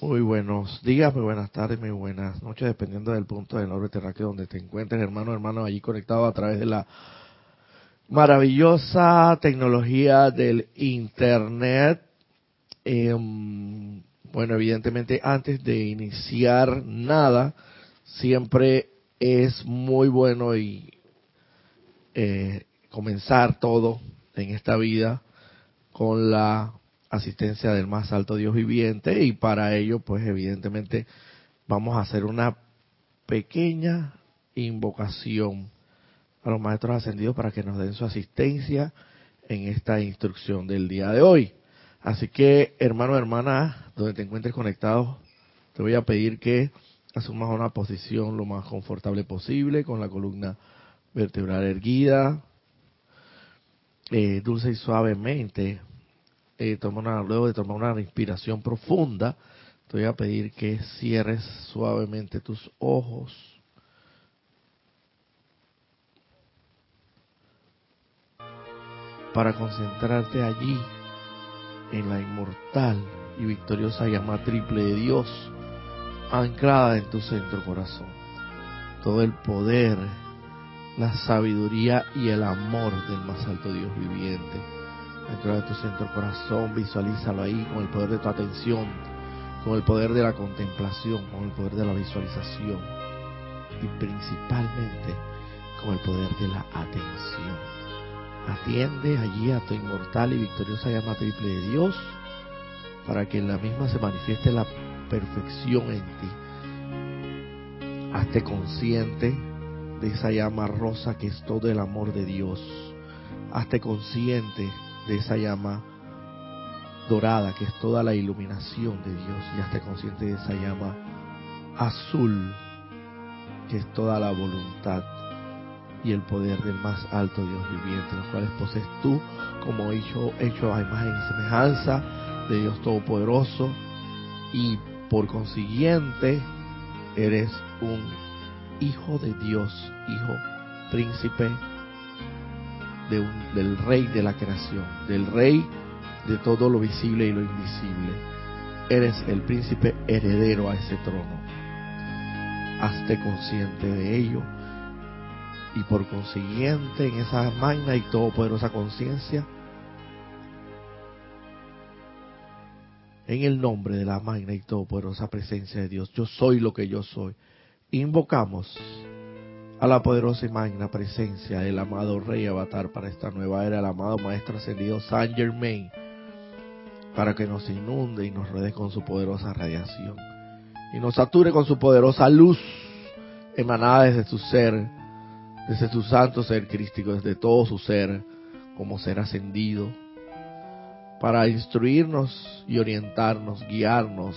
Muy buenos días, muy buenas tardes, muy buenas noches, dependiendo del punto del orbe terráqueo donde te encuentres, hermano, hermano, allí conectado a través de la maravillosa tecnología del Internet. Em, bueno, evidentemente, antes de iniciar nada, siempre es muy bueno y eh, comenzar todo en esta vida con la asistencia del más alto Dios viviente y para ello pues evidentemente vamos a hacer una pequeña invocación a los maestros ascendidos para que nos den su asistencia en esta instrucción del día de hoy. Así que hermano, hermana, donde te encuentres conectado, te voy a pedir que asumas una posición lo más confortable posible con la columna vertebral erguida, eh, dulce y suavemente eh, una, luego de tomar una respiración profunda, te voy a pedir que cierres suavemente tus ojos. Para concentrarte allí en la inmortal y victoriosa llama triple de Dios, anclada en tu centro corazón. Todo el poder, la sabiduría y el amor del más alto Dios viviente dentro de tu centro corazón, visualízalo ahí con el poder de tu atención, con el poder de la contemplación, con el poder de la visualización y principalmente con el poder de la atención. Atiende allí a tu inmortal y victoriosa llama triple de Dios para que en la misma se manifieste la perfección en ti. Hazte consciente de esa llama rosa que es todo el amor de Dios. Hazte consciente de esa llama dorada que es toda la iluminación de Dios. Ya esté consciente de esa llama azul que es toda la voluntad y el poder del más alto Dios viviente, los cuales posees tú como hecho, hecho a imagen y semejanza de Dios Todopoderoso y por consiguiente eres un hijo de Dios, hijo príncipe del rey de la creación, del rey de todo lo visible y lo invisible. Eres el príncipe heredero a ese trono. Hazte consciente de ello y por consiguiente en esa magna y todopoderosa conciencia, en el nombre de la magna y todopoderosa presencia de Dios, yo soy lo que yo soy. Invocamos a la poderosa y magna presencia del amado Rey Avatar para esta nueva era, el amado Maestro Ascendido Saint Germain, para que nos inunde y nos rodee con su poderosa radiación y nos sature con su poderosa luz emanada desde su ser, desde su santo ser crístico, desde todo su ser, como ser ascendido, para instruirnos y orientarnos, guiarnos,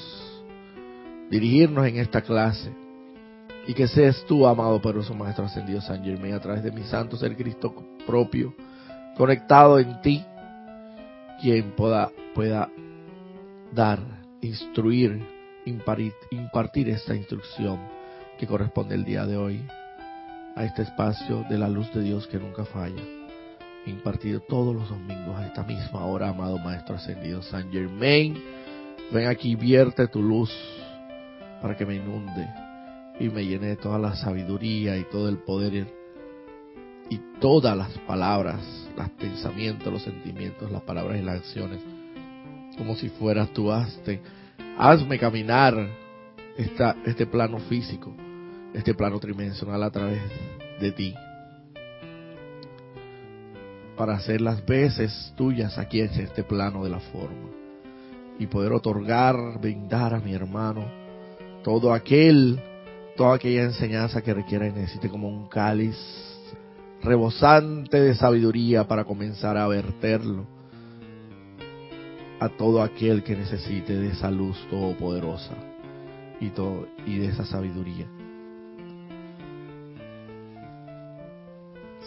dirigirnos en esta clase y que seas tú, amado poderoso Maestro Ascendido San Germain, a través de mi santo ser Cristo propio, conectado en ti, quien pueda, pueda dar, instruir, impartir, impartir esta instrucción que corresponde el día de hoy a este espacio de la luz de Dios que nunca falla, impartido todos los domingos a esta misma hora, amado Maestro Ascendido San Germain. Ven aquí, vierte tu luz para que me inunde y me llené de toda la sabiduría y todo el poder y todas las palabras, los pensamientos, los sentimientos, las palabras y las acciones, como si fueras tú, hazte, hazme caminar esta, este plano físico, este plano tridimensional a través de ti, para hacer las veces tuyas aquí en este plano de la forma y poder otorgar, brindar a mi hermano todo aquel toda aquella enseñanza que requiera y necesite como un cáliz rebosante de sabiduría para comenzar a verterlo a todo aquel que necesite de esa luz todopoderosa y, todo, y de esa sabiduría.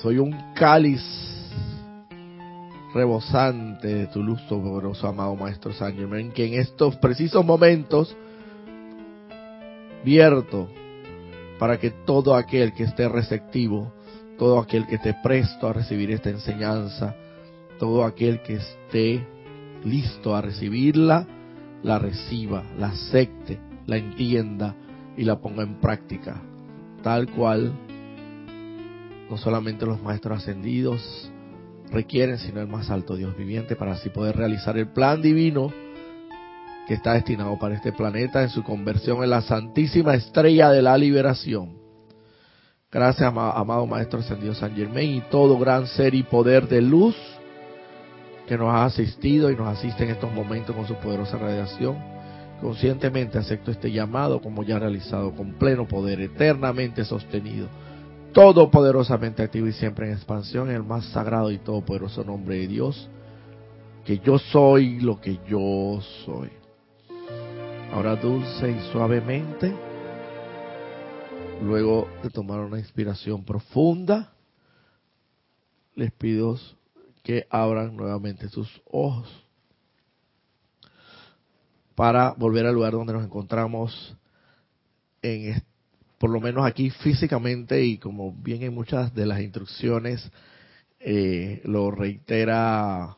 Soy un cáliz rebosante de tu luz todopoderoso, amado Maestro San Germain, que en estos precisos momentos vierto para que todo aquel que esté receptivo, todo aquel que esté presto a recibir esta enseñanza, todo aquel que esté listo a recibirla, la reciba, la acepte, la entienda y la ponga en práctica, tal cual no solamente los maestros ascendidos requieren, sino el más alto Dios viviente, para así poder realizar el plan divino que está destinado para este planeta en su conversión en la santísima estrella de la liberación. Gracias, amado Maestro Ascendido San Germain y todo gran ser y poder de luz que nos ha asistido y nos asiste en estos momentos con su poderosa radiación. Conscientemente acepto este llamado como ya realizado con pleno poder, eternamente sostenido, todopoderosamente activo y siempre en expansión en el más sagrado y todopoderoso nombre de Dios, que yo soy lo que yo soy. Ahora dulce y suavemente, luego de tomar una inspiración profunda, les pido que abran nuevamente sus ojos para volver al lugar donde nos encontramos en por lo menos aquí físicamente y como bien en muchas de las instrucciones eh, lo reitera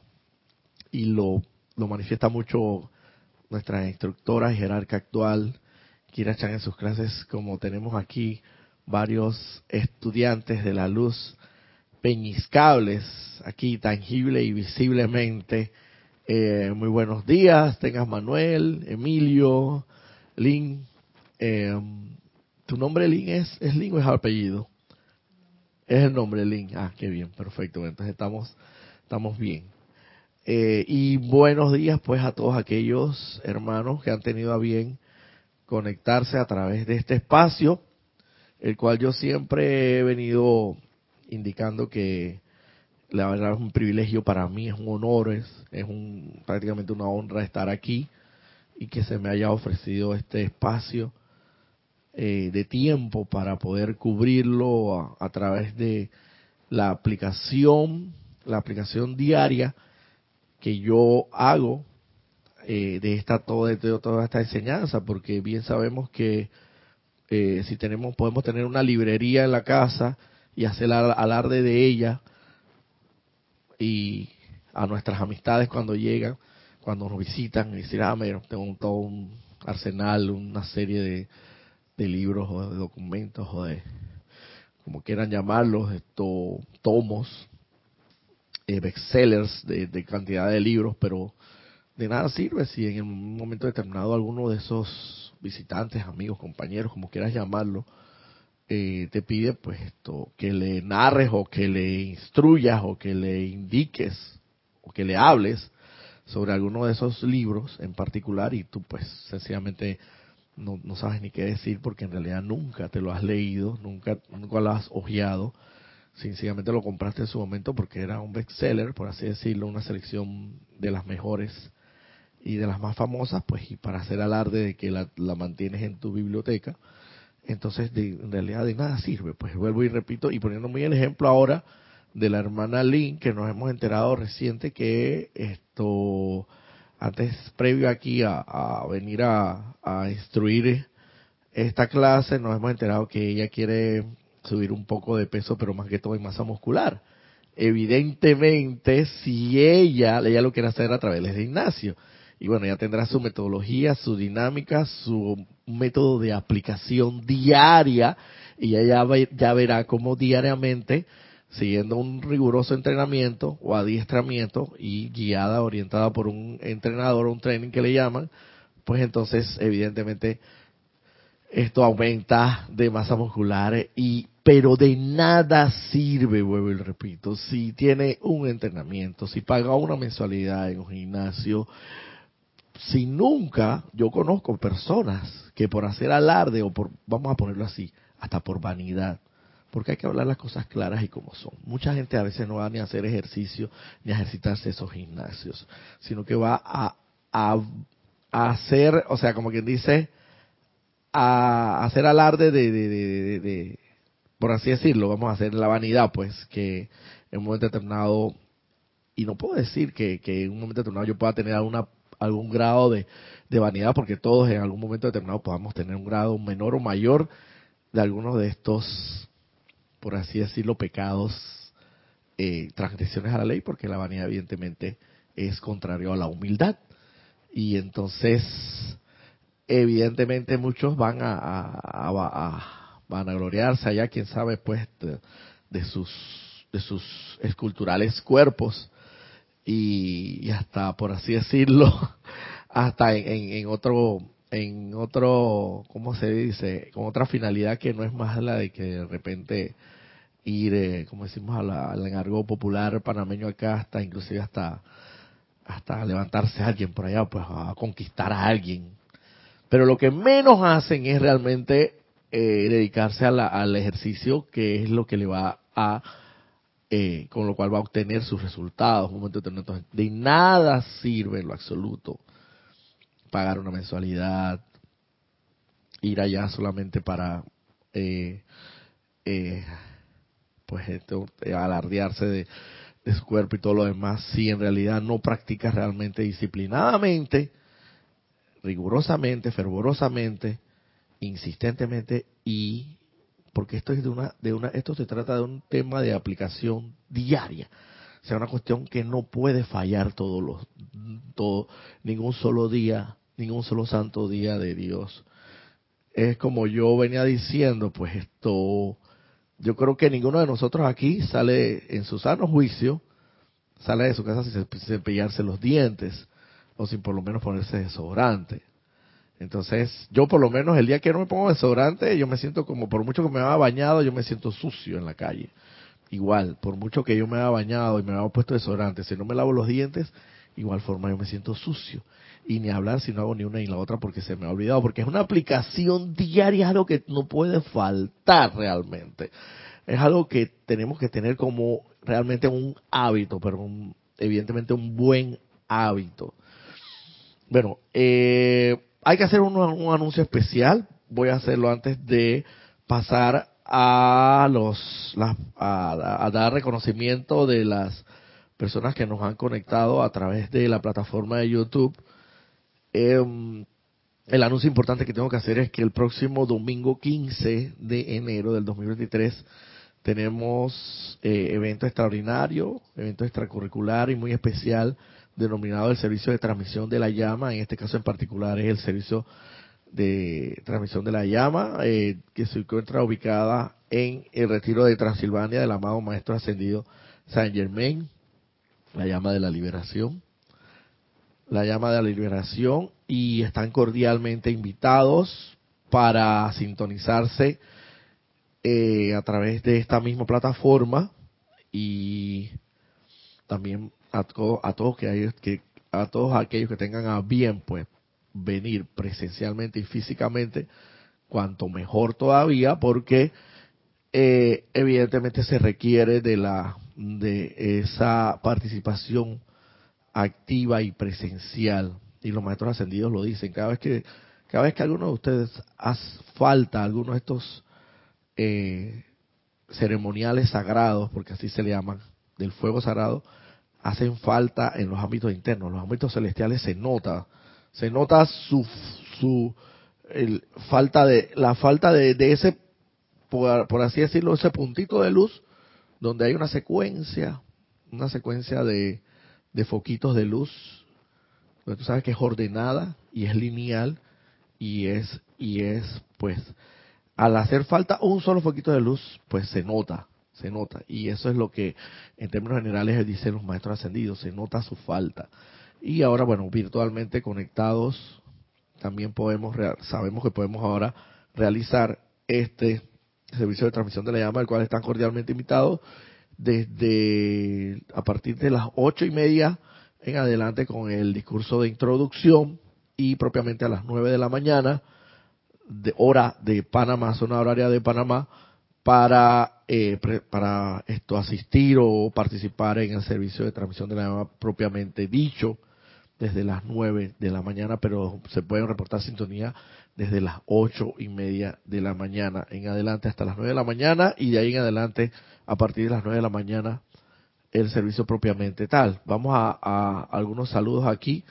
y lo, lo manifiesta mucho nuestra instructora y jerarca actual Kira Chan en sus clases como tenemos aquí varios estudiantes de la luz peñiscables aquí tangible y visiblemente. Eh, muy buenos días, tengas Manuel, Emilio, Lin. Eh, ¿Tu nombre Lin es, es Lin o es apellido? Es el nombre Lin. Ah, qué bien, perfecto. Entonces estamos, estamos bien. Eh, y buenos días pues a todos aquellos hermanos que han tenido a bien conectarse a través de este espacio, el cual yo siempre he venido indicando que la verdad es un privilegio para mí, es un honor, es, es un, prácticamente una honra estar aquí y que se me haya ofrecido este espacio eh, de tiempo para poder cubrirlo a, través de la aplicación, la aplicación diaria que yo hago eh, de esta toda, esta enseñanza, porque bien sabemos que eh, si tenemos podemos tener una librería en la casa y hacer alarde de ella y a nuestras amistades cuando llegan, cuando nos visitan, y decir, ah, mira, tengo todo un arsenal, una serie de, de libros o de documentos o de, como quieran llamarlos, estos tomos, eh, bestsellers de, de cantidad de libros, pero de nada sirve si en un momento determinado alguno de esos visitantes, amigos, compañeros, como quieras llamarlo, eh, te pide pues que le narres o que le instruyas o que le indiques o que le hables sobre alguno de esos libros en particular y tú pues sencillamente no, no sabes ni qué decir porque en realidad nunca te lo has leído, nunca, nunca lo has ojeado, sencillamente lo compraste en su momento porque era un bestseller, por así decirlo, una selección de las mejores y de las más famosas, pues y para hacer alarde de que la, la mantienes en tu biblioteca, entonces en realidad de nada sirve. Pues vuelvo y repito, y poniendo muy el ejemplo ahora de la hermana Lynn, que nos hemos enterado reciente que esto, antes, previo aquí a, venir a, a instruir esta clase, nos hemos enterado que ella quiere subir un poco de peso, pero más que todo en masa muscular. Evidentemente, si ella, ella lo quiere hacer a través de Ignacio, y bueno, ya tendrá su metodología, su dinámica, su método de aplicación diaria y ella ya, verá cómo diariamente, siguiendo un riguroso entrenamiento o adiestramiento y guiada, orientada por un entrenador o un training que le llaman, pues entonces evidentemente esto aumenta de masa muscular y pero de nada sirve, vuelvo y repito, si tiene un entrenamiento, si paga una mensualidad en un gimnasio, si nunca yo conozco personas que por hacer alarde o por, vamos a ponerlo así, hasta por vanidad, porque hay que hablar las cosas claras y como son. Mucha gente a veces no va ni a hacer ejercicio ni a ejercitarse esos gimnasios, sino que va a, a, hacer, o sea, como quien dice, a hacer alarde de, por así decirlo, vamos a hacer la vanidad, pues, que en un momento determinado, y no puedo decir que, que en un momento determinado yo pueda tener alguna algún grado de, vanidad, porque todos en algún momento determinado podamos tener un grado menor o mayor de algunos de estos, por así decirlo, pecados, eh, transgresiones a la ley, porque la vanidad evidentemente es contrario a la humildad. Y entonces, evidentemente muchos van a, a, van a gloriarse allá, quién sabe, pues, de, sus de sus esculturales cuerpos y, hasta, por así decirlo, hasta en, en, otro en otro, ¿cómo se dice? Con otra finalidad que no es más la de que de repente ir, eh, como decimos, al encargo popular panameño acá, hasta inclusive hasta hasta levantarse a alguien por allá, pues a conquistar a alguien. Pero lo que menos hacen es realmente eh, dedicarse al ejercicio, que es lo que le va a, eh, con lo cual va a obtener sus resultados. Momento de, de nada sirve en lo absoluto pagar una mensualidad, ir allá solamente para eh, eh, pues alardearse de, de, su cuerpo y todo lo demás si en realidad no practicas realmente disciplinadamente rigurosamente fervorosamente insistentemente y porque esto es de una de una esto se trata de un tema de aplicación diaria o sea una cuestión que no puede fallar todos los todo ningún solo día ningún solo santo día de Dios. Es como yo venía diciendo, pues esto, yo creo que ninguno de nosotros aquí sale en su sano juicio, sale de su casa sin cepillarse los dientes o sin por lo menos ponerse desodorante. Entonces, yo por lo menos el día que no me pongo desodorante, yo me siento como, por mucho que me haya bañado, yo me siento sucio en la calle. Igual, por mucho que yo me haya bañado y me haya puesto desodorante, si no me lavo los dientes, igual forma yo me siento sucio y ni hablar si no hago ni una ni la otra porque se me ha olvidado, porque es una aplicación diaria, es algo que no puede faltar realmente. Es algo que tenemos que tener como realmente un hábito, pero evidentemente un buen hábito. Bueno, eh, hay que hacer un, anuncio especial. Voy a hacerlo antes de pasar a los a dar reconocimiento de las personas que nos han conectado a través de la plataforma de YouTube eh, el anuncio importante que tengo que hacer es que el próximo domingo 15 de enero del 2023 tenemos eh, evento extraordinario, evento extracurricular y muy especial denominado el servicio de transmisión de la llama. En este caso en particular es el servicio de transmisión de la llama eh, que se encuentra ubicada en el retiro de Transilvania del amado Maestro Ascendido Saint Germain, la llama de la liberación la llama de la liberación y están cordialmente invitados para sintonizarse eh, a través de esta misma plataforma y también a, a todos que, que a todos aquellos que tengan a bien pues venir presencialmente y físicamente cuanto mejor todavía porque eh, evidentemente se requiere de la de esa participación activa y presencial. Y los maestros ascendidos lo dicen. Cada vez que, cada vez que alguno de ustedes hace falta alguno de estos eh, ceremoniales sagrados, porque así se le llaman, del fuego sagrado, hacen falta en los ámbitos internos. Los ámbitos celestiales se nota, se nota su, su el, falta de, la falta de, de ese, por, por así decirlo, ese puntito de luz, donde hay una secuencia, una secuencia de, de foquitos de luz, pero tú sabes que es ordenada y es lineal y es y es pues al hacer falta un solo foquito de luz, pues se nota, se nota y eso es lo que en términos generales dicen los maestros ascendidos, se nota su falta. Y ahora bueno, virtualmente conectados también podemos sabemos que podemos ahora realizar este servicio de transmisión de la llama, al cual están cordialmente invitados desde a partir de las ocho y media en adelante con el discurso de introducción y propiamente a las nueve de la mañana de hora de Panamá, zona horaria de Panamá, para eh, para esto asistir o participar en el servicio de transmisión de la llama propiamente dicho desde las nueve de la mañana, pero se pueden reportar sintonía desde las ocho y media de la mañana en adelante hasta las nueve de la mañana y de ahí en adelante a partir de las nueve de la mañana el servicio propiamente tal. Vamos a, algunos saludos aquí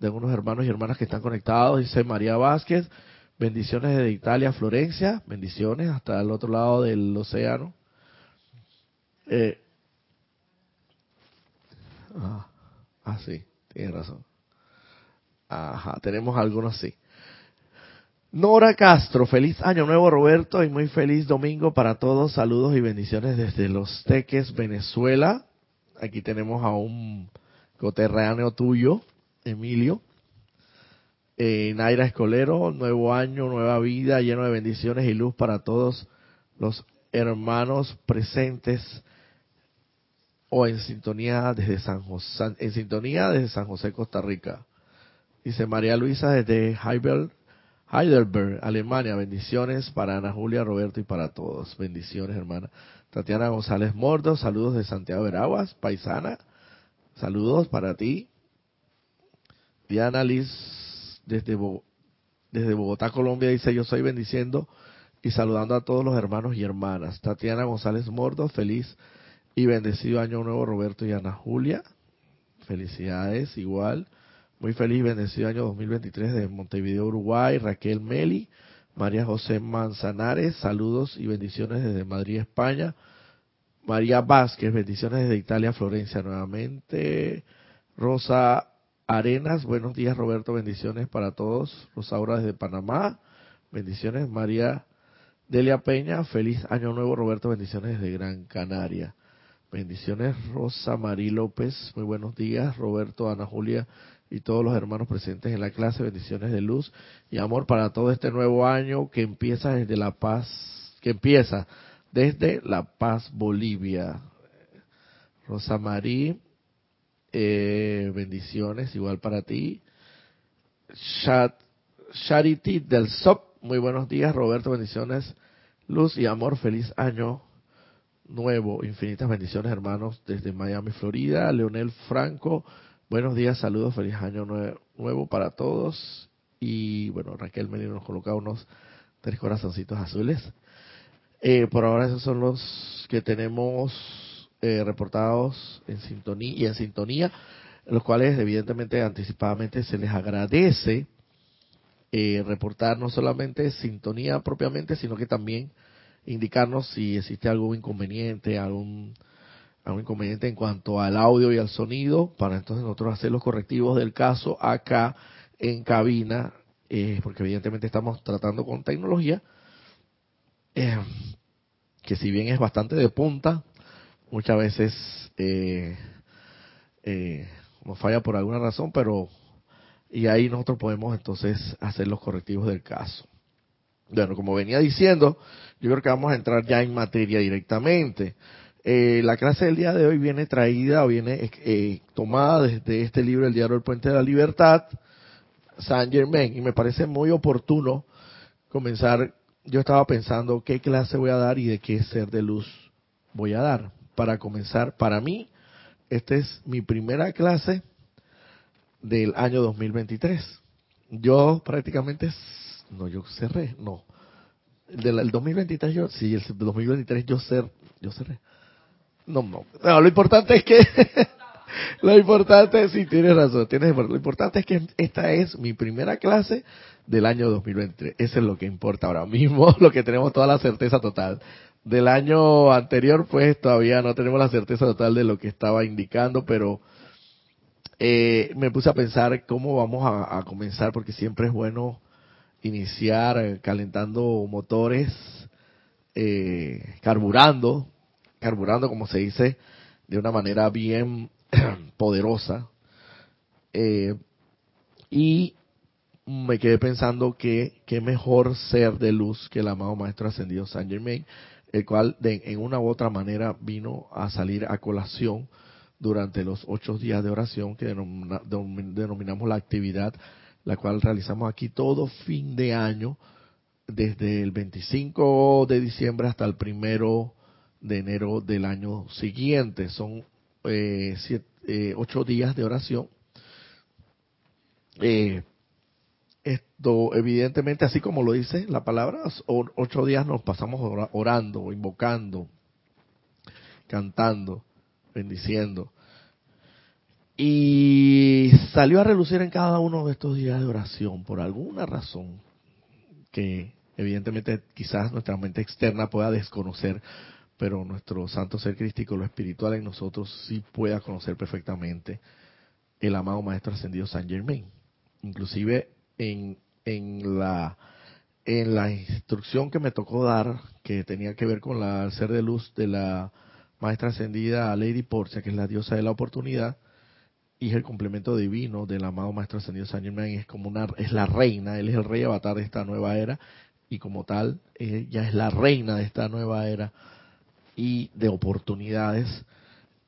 de algunos hermanos y hermanas que están conectados. Dice María Vázquez, bendiciones de Italia, Florencia, bendiciones hasta el otro lado del océano. Eh, ah, ah, sí, tiene razón. Ajá, tenemos algunos sí. Nora Castro, feliz año nuevo Roberto y muy feliz domingo para todos. Saludos y bendiciones desde Los Teques, Venezuela. Aquí tenemos a un coterráneo tuyo, Emilio. Naira Escolero, nuevo año, nueva vida, lleno de bendiciones y luz para todos los hermanos presentes o en sintonía desde San José, en sintonía desde San José, Costa Rica. Dice María Luisa desde Heidelberg, Heidelberg, Alemania. Bendiciones para Ana Julia, Roberto y para todos. Bendiciones, hermana. Tatiana González Mordo, saludos de Santiago Veraguas, paisana. Saludos para ti. Diana Liz desde, Bogotá, Colombia, dice yo soy bendiciendo y saludando a todos los hermanos y hermanas. Tatiana González Mordo, feliz y bendecido año nuevo Roberto y Ana Julia. Felicidades igual. Muy feliz bendecido año 2023 de Montevideo, Uruguay. Raquel Meli, María José Manzanares, saludos y bendiciones desde Madrid, España. María Vázquez, bendiciones desde Italia, Florencia nuevamente. Rosa Arenas, buenos días Roberto, bendiciones para todos. Rosaura desde Panamá, bendiciones. María Delia Peña, feliz año nuevo Roberto, bendiciones desde Gran Canaria. Bendiciones Rosa Marí López, muy buenos días Roberto, Ana Julia y todos los hermanos presentes en la clase, bendiciones de luz y amor para todo este nuevo año que empieza desde La Paz, que empieza desde La Paz, Bolivia. Rosa Marí, eh, bendiciones igual para ti. Charity del SOP, muy buenos días Roberto, bendiciones, luz y amor, feliz año nuevo, infinitas bendiciones hermanos desde Miami, Florida. Leonel Franco, Buenos días, saludos, feliz año nuevo para todos. Y bueno, Raquel Melino nos coloca unos tres corazoncitos azules. Eh, por ahora esos son los que tenemos eh, reportados en sintonía y en sintonía, los cuales evidentemente anticipadamente se les agradece eh, reportar no solamente sintonía propiamente, sino que también indicarnos si existe algún inconveniente, algún algún inconveniente en cuanto al audio y al sonido, para entonces nosotros hacer los correctivos del caso acá en cabina, eh, porque evidentemente estamos tratando con tecnología, eh, que si bien es bastante de punta, muchas veces eh, nos falla por alguna razón, pero y ahí nosotros podemos entonces hacer los correctivos del caso. Bueno, como venía diciendo, yo creo que vamos a entrar ya en materia directamente. Eh, la clase del día de hoy viene traída o viene eh, tomada desde este libro, El Diario del Puente de la Libertad, Saint Germain, y me parece muy oportuno comenzar. Yo estaba pensando qué clase voy a dar y de qué ser de luz voy a dar. Para comenzar, para mí, esta es mi primera clase del año 2023. Yo prácticamente, no, yo cerré, no. El del 2023 yo, sí, el 2023 yo, cer, yo cerré. No, no. lo importante es que, lo importante, sí, tienes razón, tienes. Lo importante es que esta es mi primera clase del año 2023. Eso es lo que importa ahora mismo, lo que tenemos toda la certeza total. Del año anterior, pues todavía no tenemos la certeza total de lo que estaba indicando, pero eh, me puse a pensar cómo vamos a, comenzar, porque siempre es bueno iniciar eh, calentando motores, eh, carburando, carburando, como se dice, de una manera bien poderosa. Eh, y me quedé pensando que qué mejor ser de luz que el amado Maestro Ascendido Saint Germain, el cual de, en una u otra manera vino a salir a colación durante los ocho días de oración que denominamos la actividad, la cual realizamos aquí todo fin de año, desde el 25 de diciembre hasta el primero de enero del año siguiente. Son eh, eh, ocho días de oración. Eh, esto, evidentemente, así como lo dice la palabra, ocho días nos pasamos orando, invocando, cantando, bendiciendo. Y salió a relucir en cada uno de estos días de oración por alguna razón que evidentemente quizás nuestra mente externa pueda desconocer, pero nuestro santo ser crístico, lo espiritual en nosotros, sí pueda conocer perfectamente el amado Maestro Ascendido San Germain. inclusive en, en la en la instrucción que me tocó dar, que tenía que ver con la, ser de luz de la maestra ascendida Lady Portia, que es la diosa de la oportunidad, y es el complemento divino del amado maestro ascendido Saint Germain, es como una, es la reina, él es el rey avatar de esta nueva era, y como tal, ella es la reina de esta nueva era y de oportunidades.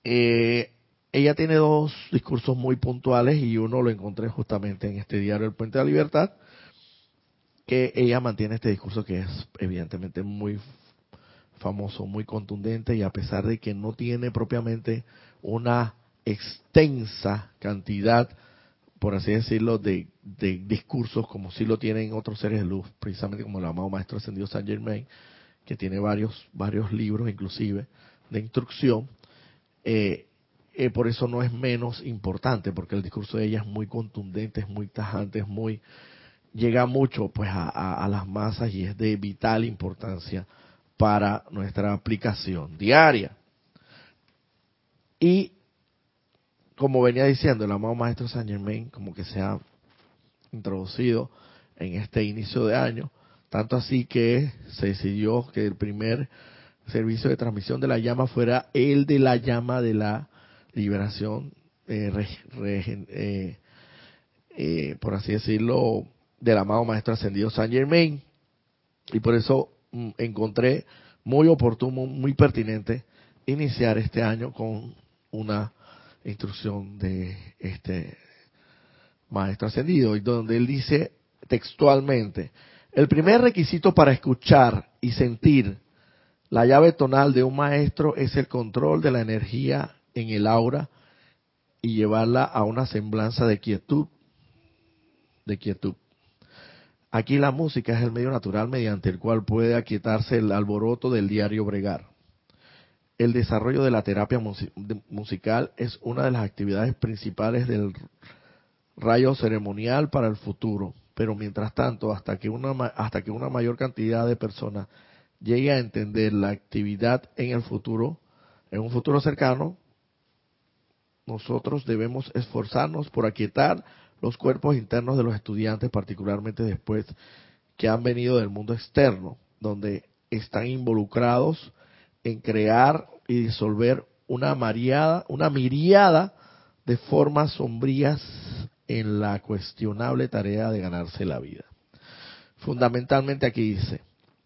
Eh, ella tiene dos discursos muy puntuales y uno lo encontré justamente en este diario El Puente de la Libertad, que ella mantiene este discurso que es evidentemente muy famoso, muy contundente y a pesar de que no tiene propiamente una extensa cantidad, por así decirlo, de, discursos como si lo tienen otros seres de luz, precisamente como el amado Maestro Ascendido Saint Germain, que tiene varios, varios libros inclusive de instrucción, eh, eh, por eso no es menos importante, porque el discurso de ella es muy contundente, es muy tajante, es muy llega mucho pues a, las masas y es de vital importancia para nuestra aplicación diaria. Y como venía diciendo el amado maestro Saint Germain, como que se ha introducido en este inicio de año, tanto así que se decidió que el primer servicio de transmisión de la llama fuera el de la llama de la liberación, eh, eh, eh, por así decirlo, del amado Maestro Ascendido Saint Germain. Y por eso mm, encontré muy oportuno, muy pertinente iniciar este año con una instrucción de este Maestro Ascendido, y donde él dice textualmente, el primer requisito para escuchar y sentir la llave tonal de un maestro es el control de la energía en el aura y llevarla a una semblanza de quietud, de quietud. Aquí la música es el medio natural mediante el cual puede aquietarse el alboroto del diario bregar. El desarrollo de la terapia musical es una de las actividades principales del rayo ceremonial para el futuro, pero mientras tanto, hasta que una, hasta que una mayor cantidad de personas llegue a entender la actividad en el futuro, en un futuro cercano, nosotros debemos esforzarnos por aquietar los cuerpos internos de los estudiantes, particularmente después que han venido del mundo externo, donde están involucrados en crear y disolver una mariada, una miriada de formas sombrías en la cuestionable tarea de ganarse la vida. Fundamentalmente aquí dice,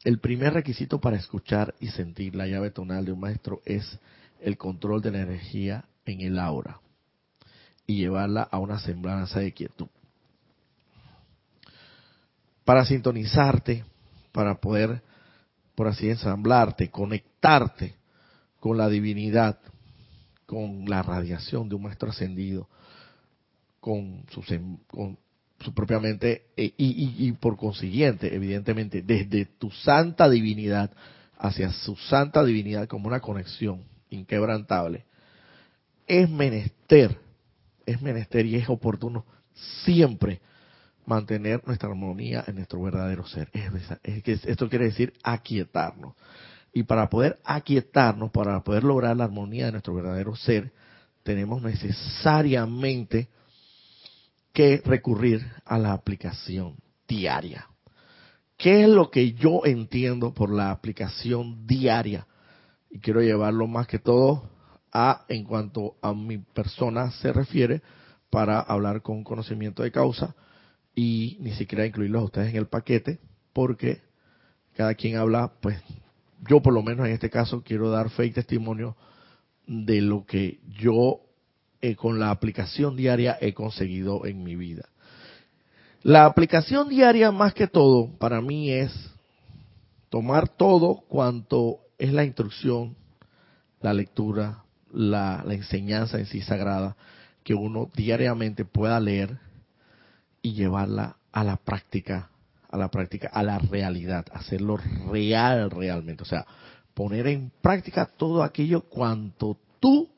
el primer requisito para escuchar y sentir la llave tonal de un maestro es el control de la energía en el aura y llevarla a una semblanza de quietud. Para sintonizarte, para poder, por así ensamblarte, conectarte con la divinidad, con la radiación de un maestro ascendido, con su, con su propiamente, eh, y, y por consiguiente, evidentemente, desde tu santa divinidad hacia su santa divinidad como una conexión inquebrantable, es menester, es menester y es oportuno siempre mantener nuestra armonía en nuestro verdadero ser. Esto quiere decir aquietarnos. Y para poder aquietarnos, para poder lograr la armonía de nuestro verdadero ser, tenemos necesariamente que recurrir a la aplicación diaria. ¿Qué es lo que yo entiendo por la aplicación diaria? Y quiero llevarlo más que todo a en cuanto a mi persona se refiere para hablar con conocimiento de causa y ni siquiera incluirlos a ustedes en el paquete porque cada quien habla, pues yo por lo menos en este caso quiero dar fe y testimonio de lo que yo eh, con la aplicación diaria he conseguido en mi vida. La aplicación diaria más que todo para mí es tomar todo cuanto es la instrucción, la lectura, la, enseñanza en sí sagrada que uno diariamente pueda leer y llevarla a la práctica, a la práctica, a la realidad, hacerlo real realmente, o sea, poner en práctica todo aquello cuanto tú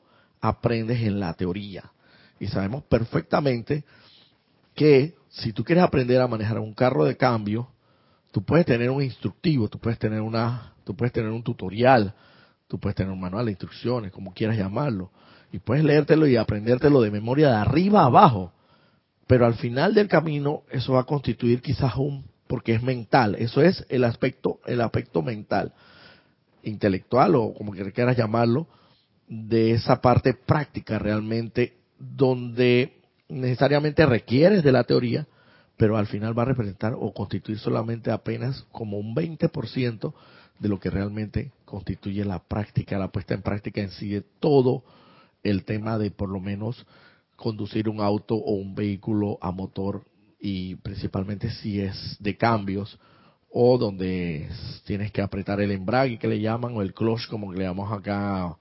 aprendes en la teoría. Y sabemos perfectamente que si tú quieres aprender a manejar un carro de cambio, tú puedes tener un instructivo, tú puedes tener una, tú puedes tener un tutorial, Tú puedes tener un manual de instrucciones, como quieras llamarlo, y puedes leértelo y aprendértelo de memoria de arriba a abajo. pero al final del camino eso va a constituir quizás un, porque es mental, eso es el aspecto, el aspecto mental, intelectual o como quieras llamarlo, de esa parte práctica realmente donde necesariamente requieres de la teoría, pero al final va a representar o constituir solamente apenas como un 20% de lo que realmente constituye la práctica, la puesta en práctica en sí de todo el tema de por lo menos conducir un auto o un vehículo a motor y principalmente si es de cambios o donde tienes que apretar el embrague que le llaman o el clutch como le llamamos acá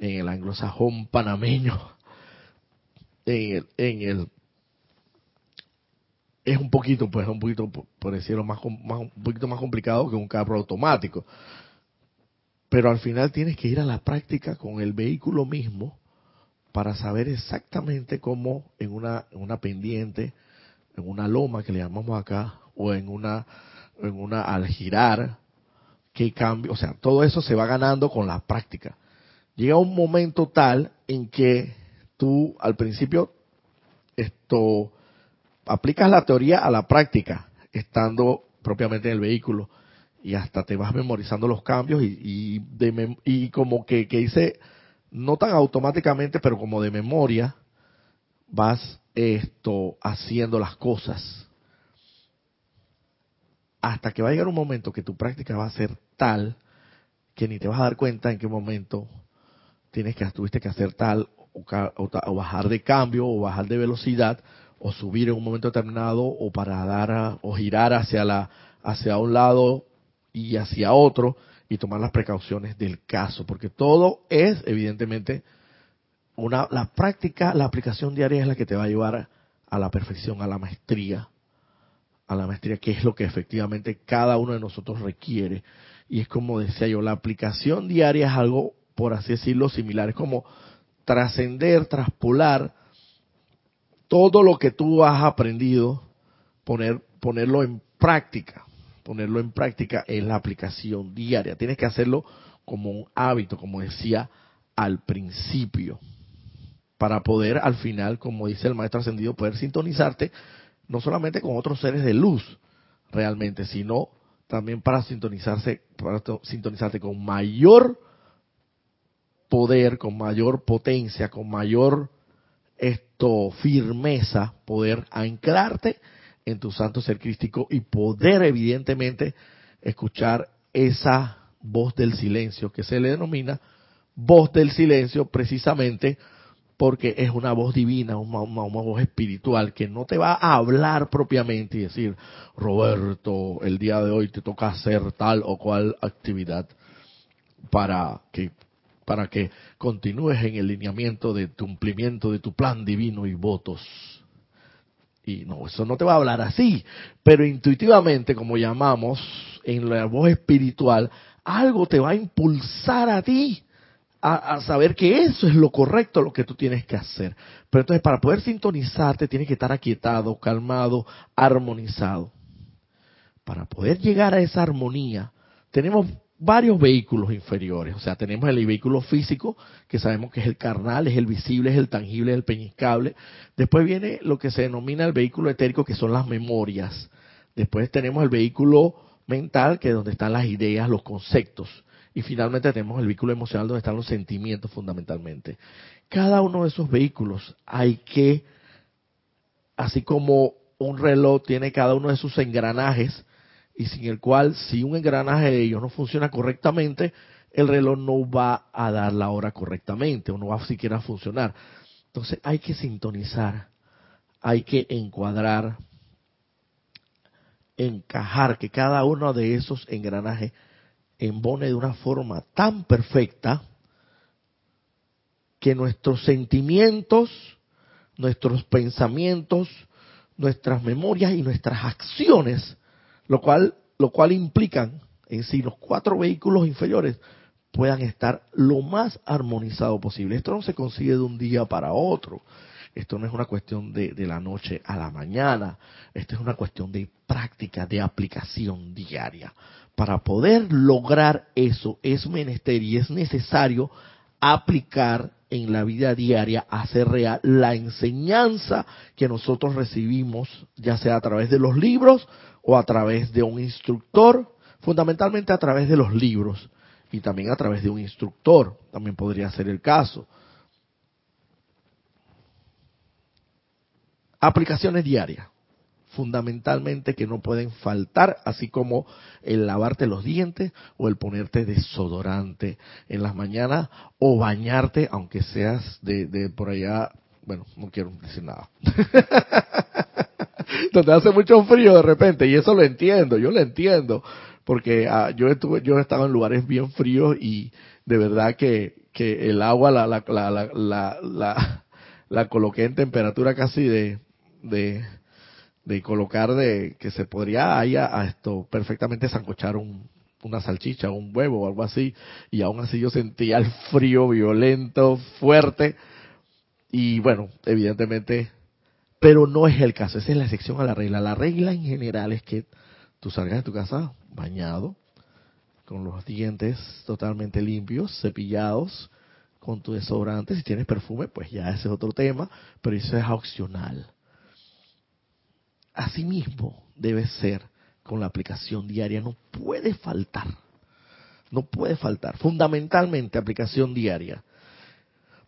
en el anglosajón panameño. En el, en el es un poquito pues un poquito por decirlo más, más un poquito más complicado que un carro automático pero al final tienes que ir a la práctica con el vehículo mismo para saber exactamente cómo en una, en una pendiente, en una loma que le llamamos acá, o en una, en una al girar, qué cambio, o sea, todo eso se va ganando con la práctica. Llega un momento tal en que tú al principio esto aplicas la teoría a la práctica, estando propiamente en el vehículo, y hasta te vas memorizando los cambios y, y, como que, que dice no tan automáticamente, pero como de memoria, vas esto haciendo las cosas. Hasta que va a llegar un momento que tu práctica va a ser tal que ni te vas a dar cuenta en qué momento tienes que tuviste que hacer tal o, o, bajar de cambio o bajar de velocidad o subir en un momento determinado o para dar o girar hacia la hacia un lado y hacia otro y tomar las precauciones del caso, porque todo es evidentemente una la práctica, la aplicación diaria es la que te va a llevar a la perfección, a la maestría, a la maestría que es lo que efectivamente cada uno de nosotros requiere. Y es como decía yo, la aplicación diaria es algo por así decirlo similar, es como trascender, traspolar todo lo que tú has aprendido, poner ponerlo en práctica ponerlo en práctica en la aplicación diaria. Tienes que hacerlo como un hábito, como decía al principio, para poder al final, como dice el maestro ascendido, poder sintonizarte no solamente con otros seres de luz realmente, sino también para sintonizarse, para sintonizarte con mayor poder, con mayor potencia, con mayor esto firmeza, poder anclarte en tu santo ser crístico y poder evidentemente escuchar esa voz del silencio que se le denomina voz del silencio precisamente porque es una voz divina, una, voz espiritual que no te va a hablar propiamente y decir, Roberto, el día de hoy te toca hacer tal o cual actividad para que para que continúes en el lineamiento de tu cumplimiento de tu plan divino y votos y no, eso no te va a hablar así, pero intuitivamente, como llamamos en la voz espiritual, algo te va a impulsar a ti a, saber que eso es lo correcto, lo que tú tienes que hacer. Pero entonces para poder sintonizarte tienes que estar aquietado, calmado, armonizado. Para poder llegar a esa armonía, tenemos varios vehículos inferiores. O sea, tenemos el vehículo físico, que sabemos que es el carnal, es el visible, es el tangible, es el peñiscable. Después viene lo que se denomina el vehículo etérico, que son las memorias. Después tenemos el vehículo mental, que es donde están las ideas, los conceptos. Y finalmente tenemos el vehículo emocional, donde están los sentimientos fundamentalmente. Cada uno de esos vehículos hay que, así como un reloj tiene cada uno de sus engranajes, y sin el cual si un engranaje de ellos no funciona correctamente, el reloj no va a dar la hora correctamente o no va siquiera a funcionar. Entonces hay que sintonizar, hay que encuadrar, encajar que cada uno de esos engranajes embone de una forma tan perfecta que nuestros sentimientos, nuestros pensamientos, nuestras memorias y nuestras acciones lo cual, lo cual implican en sí los cuatro vehículos inferiores puedan estar lo más armonizado posible. Esto no se consigue de un día para otro. Esto no es una cuestión de, de, la noche a la mañana. Esto es una cuestión de práctica, de aplicación diaria. Para poder lograr eso es menester y es necesario aplicar en la vida diaria, hacer real la enseñanza que nosotros recibimos, ya sea a través de los libros o a través de un instructor, fundamentalmente a través de los libros y también a través de un instructor, también podría ser el caso. Aplicaciones diarias fundamentalmente que no pueden faltar, así como el lavarte los dientes o el ponerte desodorante en las mañanas o bañarte, aunque seas de, de por allá, bueno, no quiero decir nada. Donde hace mucho frío de repente, y eso lo entiendo, yo lo entiendo, porque ah, yo estuve, yo he en lugares bien fríos y de verdad que, que el agua la, la, la, la, la, la coloqué en temperatura casi de, de de colocar de que se podría ahí a, esto perfectamente zancochar un, una salchicha, un huevo o algo así, y aún así yo sentía el frío violento, fuerte, y bueno, evidentemente, pero no es el caso, esa es la excepción a la regla. La regla en general es que tú salgas de tu casa bañado, con los dientes totalmente limpios, cepillados, con tu desodorante, si tienes perfume, pues ya ese es otro tema, pero eso es opcional. Asimismo debe ser con la aplicación diaria, no puede faltar, no puede faltar, fundamentalmente aplicación diaria,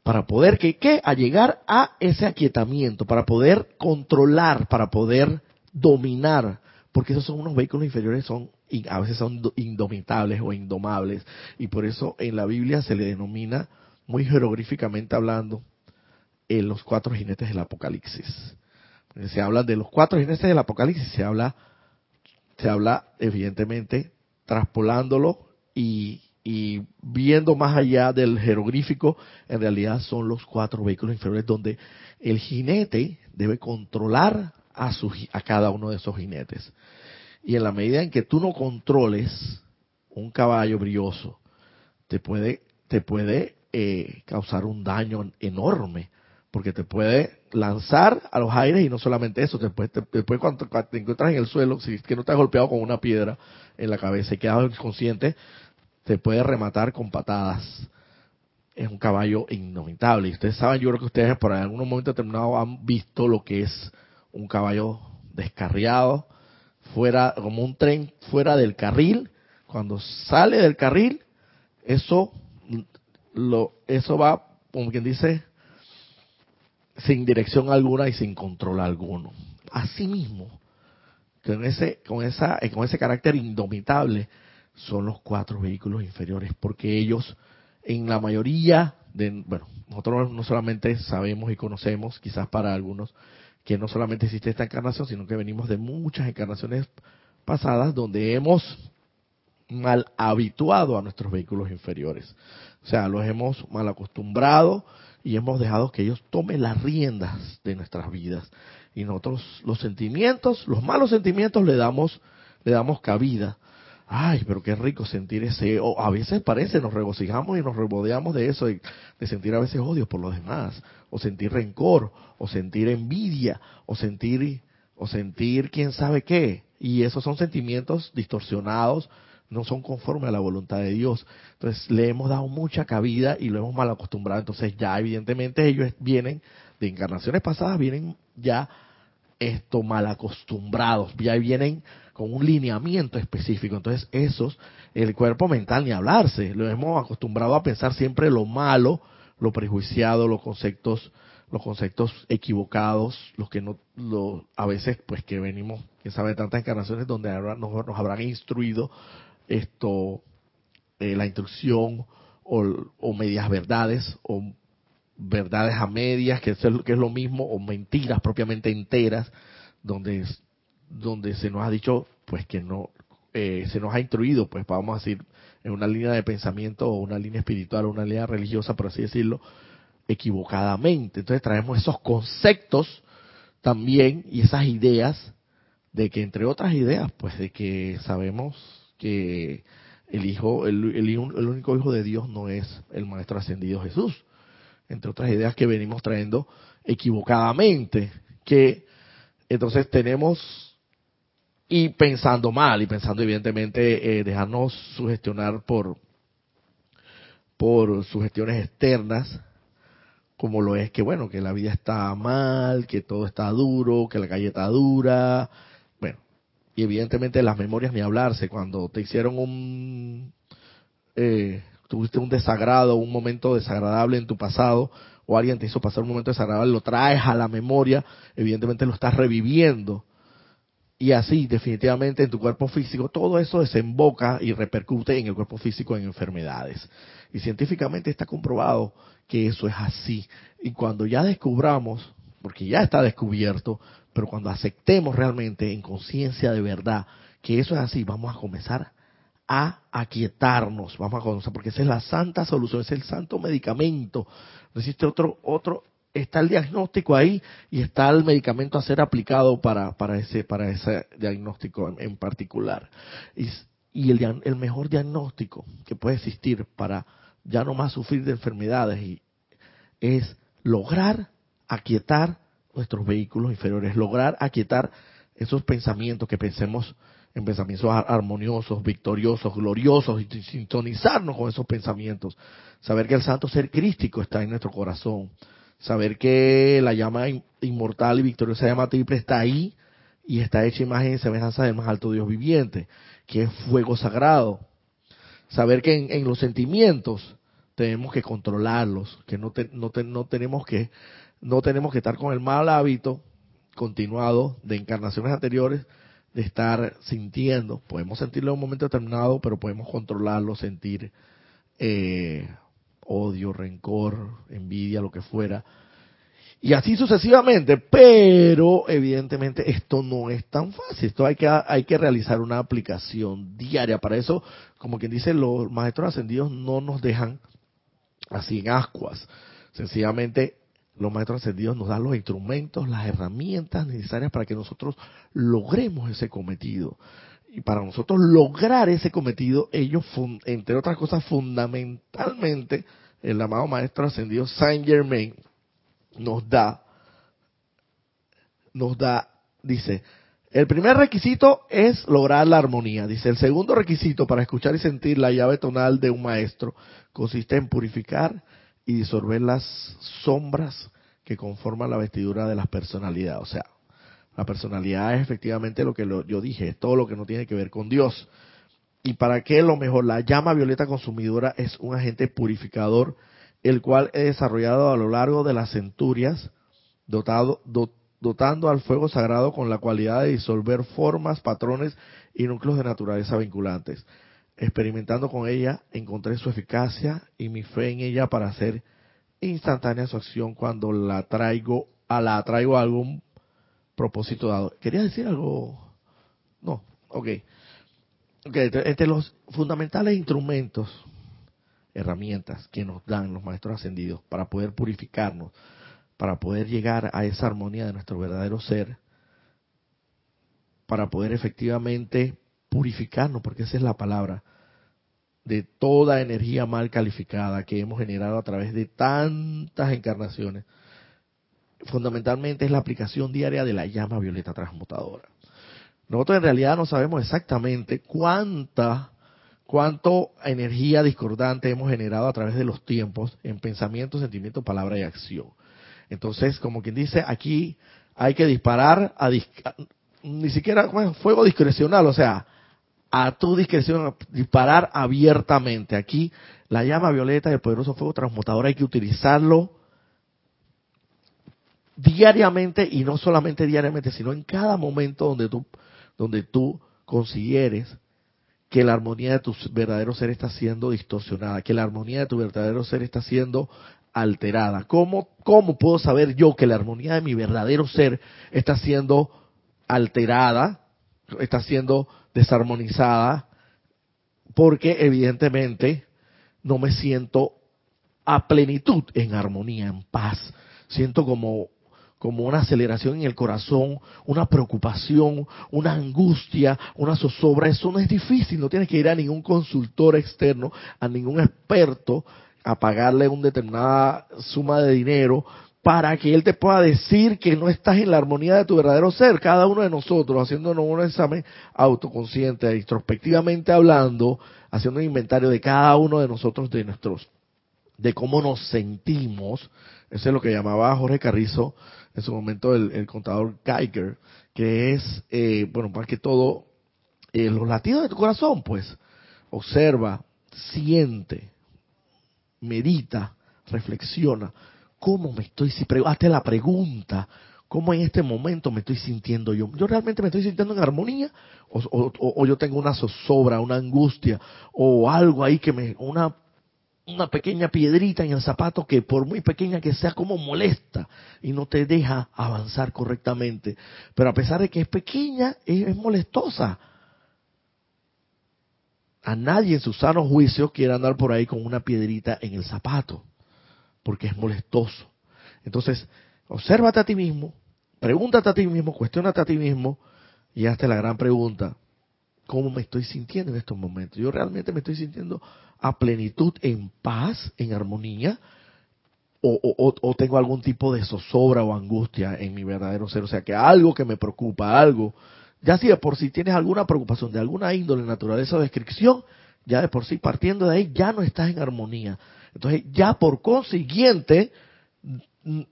para poder que, ¿qué? A llegar a ese aquietamiento, para poder controlar, para poder dominar, porque esos son unos vehículos inferiores, son a veces son indomitables o indomables, y por eso en la Biblia se le denomina, muy jeroglíficamente hablando, en los cuatro jinetes del Apocalipsis. Se habla de los cuatro jinetes del Apocalipsis, se habla, se habla evidentemente traspolándolo y, y viendo más allá del jeroglífico, en realidad son los cuatro vehículos inferiores donde el jinete debe controlar a, su, a cada uno de esos jinetes. Y en la medida en que tú no controles un caballo brioso, te puede, te puede eh, causar un daño enorme porque te puede lanzar a los aires y no solamente eso, después, después cuando te encuentras en el suelo, si es que no te has golpeado con una piedra en la cabeza y quedas inconsciente, te puede rematar con patadas. Es un caballo indomitable. Y ustedes saben, yo creo que ustedes por algún momento determinado han visto lo que es un caballo descarriado, fuera, como un tren fuera del carril. Cuando sale del carril, eso, lo, eso va, como quien dice, sin dirección alguna y sin control alguno. Asimismo, con ese, con esa, con ese carácter indomitable son los cuatro vehículos inferiores, porque ellos, en la mayoría de, bueno, nosotros no solamente sabemos y conocemos, quizás para algunos, que no solamente existe esta encarnación, sino que venimos de muchas encarnaciones pasadas donde hemos mal habituado a nuestros vehículos inferiores. O sea, los hemos mal acostumbrado y hemos dejado que ellos tomen las riendas de nuestras vidas. Y nosotros los sentimientos, los malos sentimientos le damos, le damos cabida. Ay, pero qué rico sentir ese, o a veces parece, nos regocijamos y nos rebodeamos de eso, de, sentir a veces odio por los demás, o sentir rencor, o sentir envidia, o sentir, o sentir quién sabe qué. Y esos son sentimientos distorsionados, no son conformes a la voluntad de Dios. Entonces le hemos dado mucha cabida y lo hemos mal acostumbrado. Entonces ya evidentemente ellos vienen de encarnaciones pasadas, vienen ya esto mal acostumbrados, ya vienen con un lineamiento específico. Entonces esos, el cuerpo mental ni hablarse, lo hemos acostumbrado a pensar siempre lo malo, lo prejuiciado, los conceptos los conceptos equivocados, los que no, lo, a veces pues que venimos, quién sabe, tantas encarnaciones donde nos, nos habrán instruido esto, eh, la instrucción o, medias verdades o verdades a medias, que es, que es lo mismo, o mentiras propiamente enteras, donde, donde se nos ha dicho pues que no, eh, se nos ha instruido, pues vamos a decir, en una línea de pensamiento o una línea espiritual o una línea religiosa, por así decirlo, equivocadamente. Entonces traemos esos conceptos también y esas ideas de que entre otras ideas, pues de que sabemos que el hijo, el, el, único hijo de Dios no es el maestro ascendido Jesús. Entre otras ideas que venimos trayendo equivocadamente, que entonces tenemos y pensando mal y pensando evidentemente eh, dejarnos sugestionar por por sugestiones externas, como lo es que, bueno, que la vida está mal, que todo está duro, que la calle está dura, bueno, y evidentemente las memorias ni hablarse, cuando te hicieron un, eh, tuviste un desagrado, un momento desagradable en tu pasado, o alguien te hizo pasar un momento desagradable, lo traes a la memoria, evidentemente lo estás reviviendo. Y así, definitivamente, en tu cuerpo físico, todo eso desemboca y repercute en el cuerpo físico en enfermedades. Y científicamente está comprobado que eso es así. Y cuando ya descubramos, porque ya está descubierto, pero cuando aceptemos realmente en conciencia de verdad que eso es así, vamos a comenzar a aquietarnos, vamos a conocer, porque esa es la santa solución, es el santo medicamento. No existe otro, otro, está el diagnóstico ahí y está el medicamento a ser aplicado para, para ese, para ese diagnóstico en, particular. Y, y el, el mejor diagnóstico que puede existir para ya no más sufrir de enfermedades y es lograr aquietar nuestros vehículos inferiores, lograr aquietar esos pensamientos que pensemos en pensamientos armoniosos, victoriosos, gloriosos y sintonizarnos con esos pensamientos. Saber que el santo ser crístico está en nuestro corazón. Saber que la llama inmortal y victoriosa llama triple está ahí y está hecha imagen y semejanza del más alto Dios viviente, que es fuego sagrado. Saber que en, los sentimientos tenemos que controlarlos, que no, no, no tenemos que no tenemos que estar con el mal hábito continuado de encarnaciones anteriores de estar sintiendo. Podemos sentirlo en un momento determinado, pero podemos controlarlo, sentir eh, odio, rencor, envidia, lo que fuera. Y así sucesivamente, pero evidentemente esto no es tan fácil. Esto hay que, hay que realizar una aplicación diaria. Para eso, como quien dice, los maestros ascendidos no nos dejan así en ascuas. Sencillamente los maestros ascendidos nos dan los instrumentos, las herramientas necesarias para que nosotros logremos ese cometido. Y para nosotros lograr ese cometido, ellos, entre otras cosas, fundamentalmente, el amado maestro ascendido Saint Germain nos da, nos da, dice, el primer requisito es lograr la armonía. Dice, el segundo requisito para escuchar y sentir la llave tonal de un maestro consiste en purificar y disolver las sombras que conforman la vestidura de las personalidades. O sea, la personalidad es efectivamente lo que yo dije, es todo lo que no tiene que ver con Dios. Y para qué lo mejor, la llama violeta consumidora es un agente purificador, el cual es desarrollado a lo largo de las centurias, dotado, dotando al fuego sagrado con la cualidad de disolver formas, patrones y núcleos de naturaleza vinculantes experimentando con ella, encontré su eficacia y mi fe en ella para hacer instantánea su acción cuando la traigo, a la traigo a algún propósito dado. ¿Quería decir algo? No, ok. okay entre los fundamentales instrumentos, herramientas que nos dan los maestros ascendidos para poder purificarnos, para poder llegar a esa armonía de nuestro verdadero ser, para poder efectivamente purificarnos, porque esa es la palabra, de toda energía mal calificada que hemos generado a través de tantas encarnaciones. Fundamentalmente es la aplicación diaria de la llama violeta transmutadora. Nosotros en realidad no sabemos exactamente cuánta, cuánto energía discordante hemos generado a través de los tiempos en pensamiento, sentimiento, palabra y acción. Entonces, como quien dice, aquí hay que disparar a, ni siquiera fuego discrecional, o sea, a tu discreción, disparar abiertamente. Aquí la llama violeta del poderoso fuego transmutador hay que utilizarlo diariamente y no solamente diariamente, sino en cada momento donde tú, donde tú consideres que la armonía de tu verdadero ser está siendo distorsionada, que la armonía de tu verdadero ser está siendo alterada. ¿Cómo, ¿Cómo puedo saber yo que la armonía de mi verdadero ser está siendo alterada, está siendo desarmonizada, porque evidentemente no me siento a plenitud, en armonía, en paz. Siento como, como una aceleración en el corazón, una preocupación, una angustia, una zozobra. Eso no es difícil, no tienes que ir a ningún consultor externo, a ningún experto, a pagarle una determinada suma de dinero para que Él te pueda decir que no estás en la armonía de tu verdadero ser. Cada uno de nosotros haciéndonos un examen autoconsciente, introspectivamente hablando, haciendo un inventario de cada uno de nosotros, de nuestros de cómo nos sentimos, eso es lo que llamaba Jorge Carrizo en su momento el, contador Geiger, que es, eh, bueno, más que todo, eh, los latidos de tu corazón, pues, observa, siente, medita, reflexiona, ¿cómo me estoy, si hazte la pregunta, ¿cómo en este momento me estoy sintiendo yo? ¿Yo realmente me estoy sintiendo en armonía? ¿O, o yo tengo una zozobra, una angustia, o algo ahí que me, una una pequeña piedrita en el zapato que por muy pequeña que sea como molesta y no te deja avanzar correctamente. Pero a pesar de que es pequeña, es, molestosa. A nadie en su sano juicio quiere andar por ahí con una piedrita en el zapato, porque es molestoso. Entonces, obsérvate a ti mismo, pregúntate a ti mismo, cuestionate a ti mismo y hazte la gran pregunta, ¿cómo me estoy sintiendo en estos momentos? Yo realmente me estoy sintiendo a plenitud, en paz, en armonía, o, tengo algún tipo de zozobra o angustia en mi verdadero ser, o sea, que algo que me preocupa, algo, ya sea por si tienes alguna preocupación de alguna índole, naturaleza o descripción, ya de por sí partiendo de ahí ya no estás en armonía. Entonces ya por consiguiente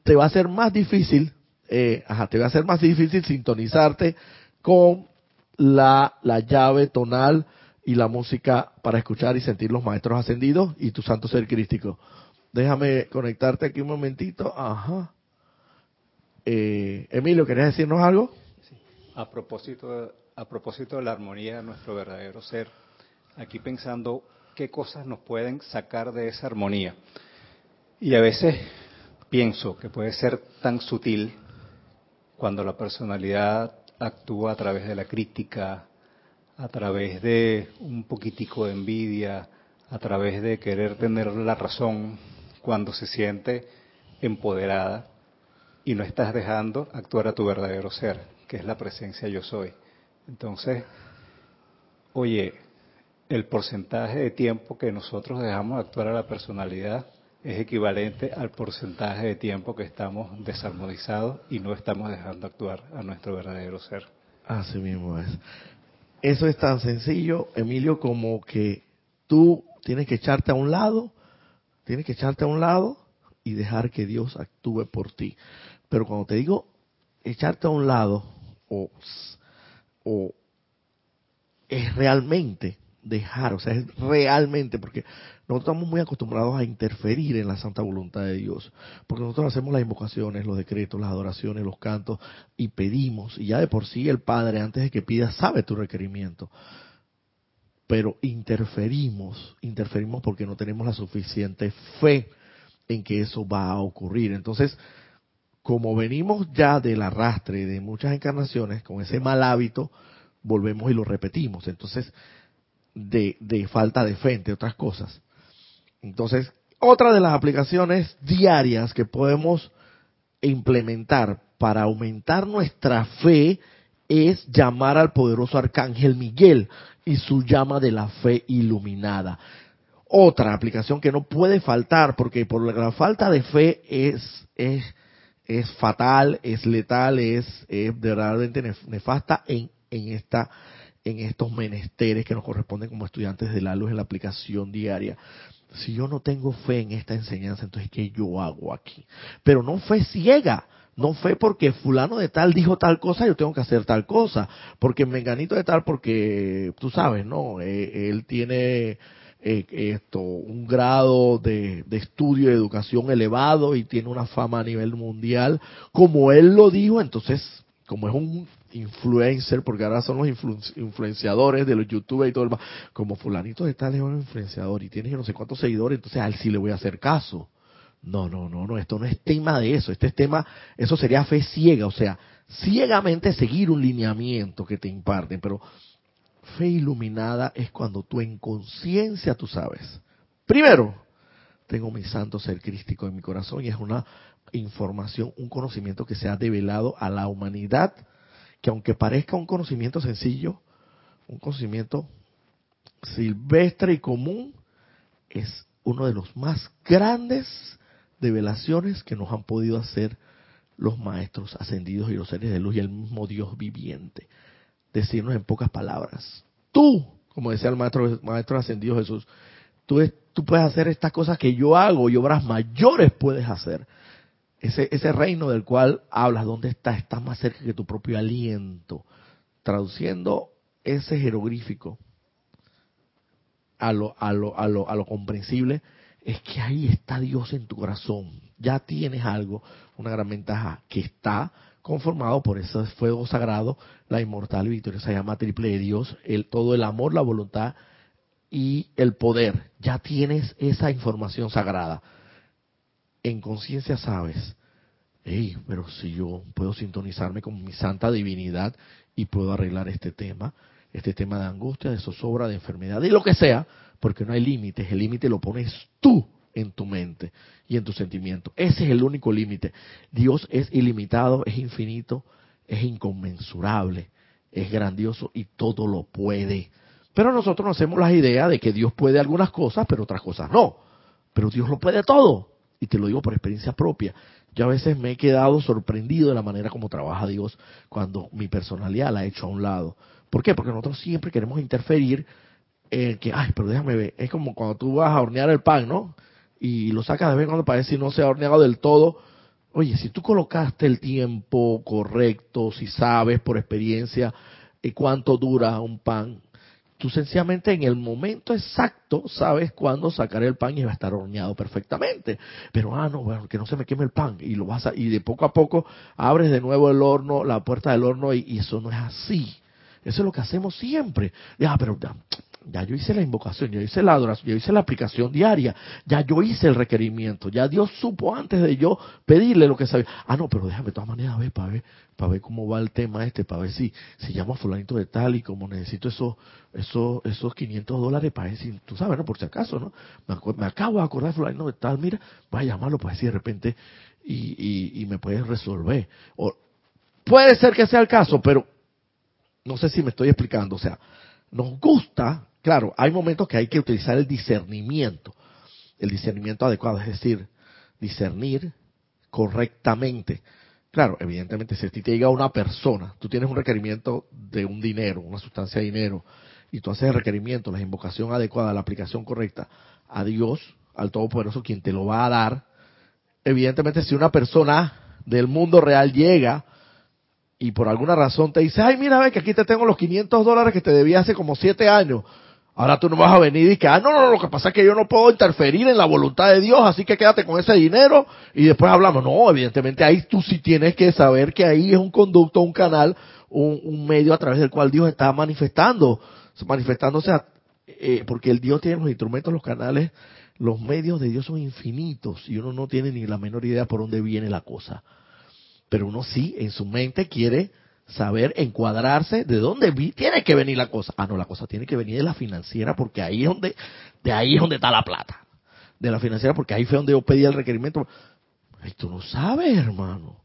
te va a ser más difícil, eh, ajá, te va a ser más difícil sintonizarte con la, la llave tonal y la música para escuchar y sentir los maestros ascendidos y tu santo ser crístico. Déjame conectarte aquí un momentito. Ajá. Eh, Emilio, ¿querías decirnos algo? A propósito, a propósito de la armonía de nuestro verdadero ser, aquí pensando qué cosas nos pueden sacar de esa armonía. Y a veces pienso que puede ser tan sutil cuando la personalidad actúa a través de la crítica, a través de un poquitico de envidia, a través de querer tener la razón cuando se siente empoderada y no estás dejando actuar a tu verdadero ser, que es la presencia yo soy. Entonces, oye, el porcentaje de tiempo que nosotros dejamos actuar a la personalidad es equivalente al porcentaje de tiempo que estamos desarmonizados y no estamos dejando actuar a nuestro verdadero ser. Así mismo es. Eso es tan sencillo, Emilio, como que tú tienes que echarte a un lado, tienes que echarte a un lado y dejar que Dios actúe por ti. Pero cuando te digo echarte a un lado, o, o es realmente dejar, o sea, es realmente, porque nosotros estamos muy acostumbrados a interferir en la santa voluntad de Dios, porque nosotros hacemos las invocaciones, los decretos, las adoraciones, los cantos, y pedimos, y ya de por sí el Padre, antes de que pidas, sabe tu requerimiento. Pero interferimos, interferimos porque no tenemos la suficiente fe en que eso va a ocurrir. Entonces, como venimos ya del arrastre de muchas encarnaciones, con ese mal hábito, volvemos y lo repetimos. Entonces, de, falta de fe, entre otras cosas. Entonces, otra de las aplicaciones diarias que podemos implementar para aumentar nuestra fe es llamar al poderoso arcángel Miguel y su llama de la fe iluminada. Otra aplicación que no puede faltar porque por la falta de fe es, es, es fatal, es letal, es, es verdaderamente nefasta en, en esta en estos menesteres que nos corresponden como estudiantes de la luz en la aplicación diaria. Si yo no tengo fe en esta enseñanza, entonces ¿qué yo hago aquí? Pero no fe ciega, no fe porque fulano de tal dijo tal cosa, yo tengo que hacer tal cosa, porque menganito de tal, porque tú sabes, ¿no? Eh, él tiene eh, esto, un grado de, de estudio y educación elevado y tiene una fama a nivel mundial, como él lo dijo, entonces como es un influencer, porque ahora son los influenciadores de los youtubers y todo el más, como fulanito de tal es un influenciador y tiene no sé cuántos seguidores, entonces a él sí le voy a hacer caso. No, no, no, no, esto no es tema de eso, este es tema, eso sería fe ciega, o sea, ciegamente seguir un lineamiento que te imparten, pero fe iluminada es cuando tú en conciencia tú sabes. Primero, tengo mi santo ser crístico en mi corazón y es una información, un conocimiento que se ha develado a la humanidad, que aunque parezca un conocimiento sencillo, un conocimiento silvestre y común, es uno de los más grandes develaciones que nos han podido hacer los maestros ascendidos y los seres de luz y el mismo Dios viviente. Decirnos en pocas palabras, tú, como decía el maestro, maestro ascendido Jesús, tú, tú puedes hacer estas cosas que yo hago y obras mayores puedes hacer. Ese, reino del cual hablas, ¿dónde está? Está más cerca que tu propio aliento. Traduciendo ese jeroglífico a lo, a lo, a lo, a lo comprensible, es que ahí está Dios en tu corazón. Ya tienes algo, una gran ventaja, que está conformado por ese fuego sagrado, la inmortal y victoriosa llama triple de Dios, el, todo el amor, la voluntad y el poder. Ya tienes esa información sagrada. En conciencia sabes, hey, pero si yo puedo sintonizarme con mi santa divinidad y puedo arreglar este tema, este tema de angustia, de zozobra, de enfermedad, y lo que sea, porque no hay límites, el límite lo pones tú en tu mente y en tu sentimiento. Ese es el único límite. Dios es ilimitado, es infinito, es inconmensurable, es grandioso y todo lo puede. Pero nosotros nos hacemos la idea de que Dios puede algunas cosas, pero otras cosas no. Pero Dios lo puede todo. Y te lo digo por experiencia propia. Yo a veces me he quedado sorprendido de la manera como trabaja Dios cuando mi personalidad la ha hecho a un lado. ¿Por qué? Porque nosotros siempre queremos interferir en que, ay, pero déjame ver, es como cuando tú vas a hornear el pan, ¿no? Y lo sacas de vez en cuando para ver no se ha horneado del todo. Oye, si tú colocaste el tiempo correcto, si sabes por experiencia eh, cuánto dura un pan, tú sencillamente en el momento exacto sabes cuándo sacar el pan y va a estar horneado perfectamente. Pero, ah, no, bueno, que no se me queme el pan. Y lo vas a, y de poco a poco abres de nuevo el horno, la puerta del horno, y, y eso no es así. Eso es lo que hacemos siempre. Ya, pero ya, yo hice la invocación, ya hice la adoración, ya hice la aplicación diaria, ya yo hice el requerimiento, ya Dios supo antes de yo pedirle lo que sabía. Ah, no, pero déjame de todas maneras ver para ver, para ver cómo va el tema este, para ver si, si llamo a fulanito de tal y como necesito esos, esos, esos 500 dólares para decir, tú sabes, ¿no? Por si acaso, ¿no? Me, acabo de acordar de fulanito de tal, mira, voy a llamarlo para decir de repente y, y, y me puedes resolver. O, puede ser que sea el caso, pero no sé si me estoy explicando, o sea, nos gusta Claro, hay momentos que hay que utilizar el discernimiento, el discernimiento adecuado, es decir, discernir correctamente. Claro, evidentemente, si a ti te llega una persona, tú tienes un requerimiento de un dinero, una sustancia de dinero, y tú haces el requerimiento, la invocación adecuada, la aplicación correcta a Dios, al Todopoderoso, quien te lo va a dar, evidentemente si una persona del mundo real llega y por alguna razón te dice, ay, mira, ve que aquí te tengo los 500 dólares que te debía hace como siete años, Ahora tú no vas a venir y que, ah, no, no, lo que pasa es que yo no puedo interferir en la voluntad de Dios, así que quédate con ese dinero y después hablamos. No, evidentemente ahí tú sí tienes que saber que ahí es un conducto, un canal, un, medio a través del cual Dios está manifestando, manifestándose, eh, porque el Dios tiene los instrumentos, los canales, los medios de Dios son infinitos y uno no tiene ni la menor idea por dónde viene la cosa. Pero uno sí, en su mente quiere saber encuadrarse de dónde tiene que venir la cosa. Ah, no, la cosa tiene que venir de la financiera porque ahí es donde, de ahí es donde está la plata. De la financiera porque ahí fue donde yo pedí el requerimiento. Ay, tú no sabes, hermano.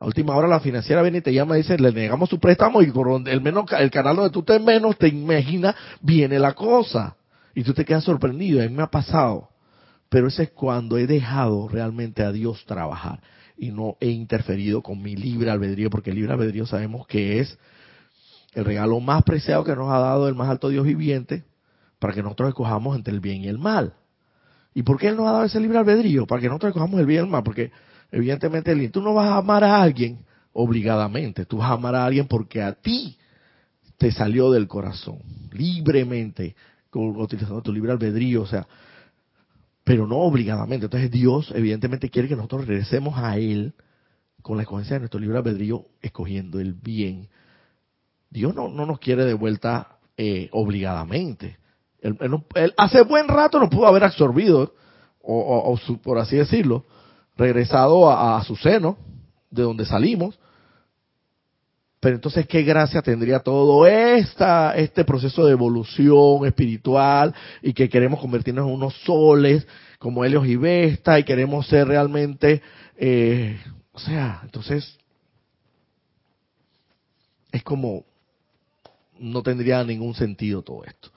A última hora la financiera viene y te llama y dice, le negamos su préstamo y por el, menos, el canal donde tú te menos te imaginas, viene la cosa. Y tú te quedas sorprendido. A mí me ha pasado. Pero ese es cuando he dejado realmente a Dios trabajar y no he interferido con mi libre albedrío, porque el libre albedrío sabemos que es el regalo más preciado que nos ha dado el más alto Dios viviente para que nosotros escojamos entre el bien y el mal. ¿Y por qué Él nos ha dado ese libre albedrío? Para que nosotros escojamos el bien y el mal, porque evidentemente tú no vas a amar a alguien obligadamente, tú vas a amar a alguien porque a ti te salió del corazón, libremente, utilizando tu libre albedrío, o sea, pero no obligadamente. Entonces Dios evidentemente quiere que nosotros regresemos a Él con la escogencia de nuestro libre albedrío, escogiendo el bien. Dios no, no nos quiere de vuelta eh, obligadamente. Él, hace buen rato nos pudo haber absorbido, o, por así decirlo, regresado a su seno, de donde salimos, pero entonces, ¿qué gracia tendría todo esta, este proceso de evolución espiritual y que queremos convertirnos en unos soles como Helios y Vesta y queremos ser realmente, eh, o sea, entonces es como no tendría ningún sentido todo esto.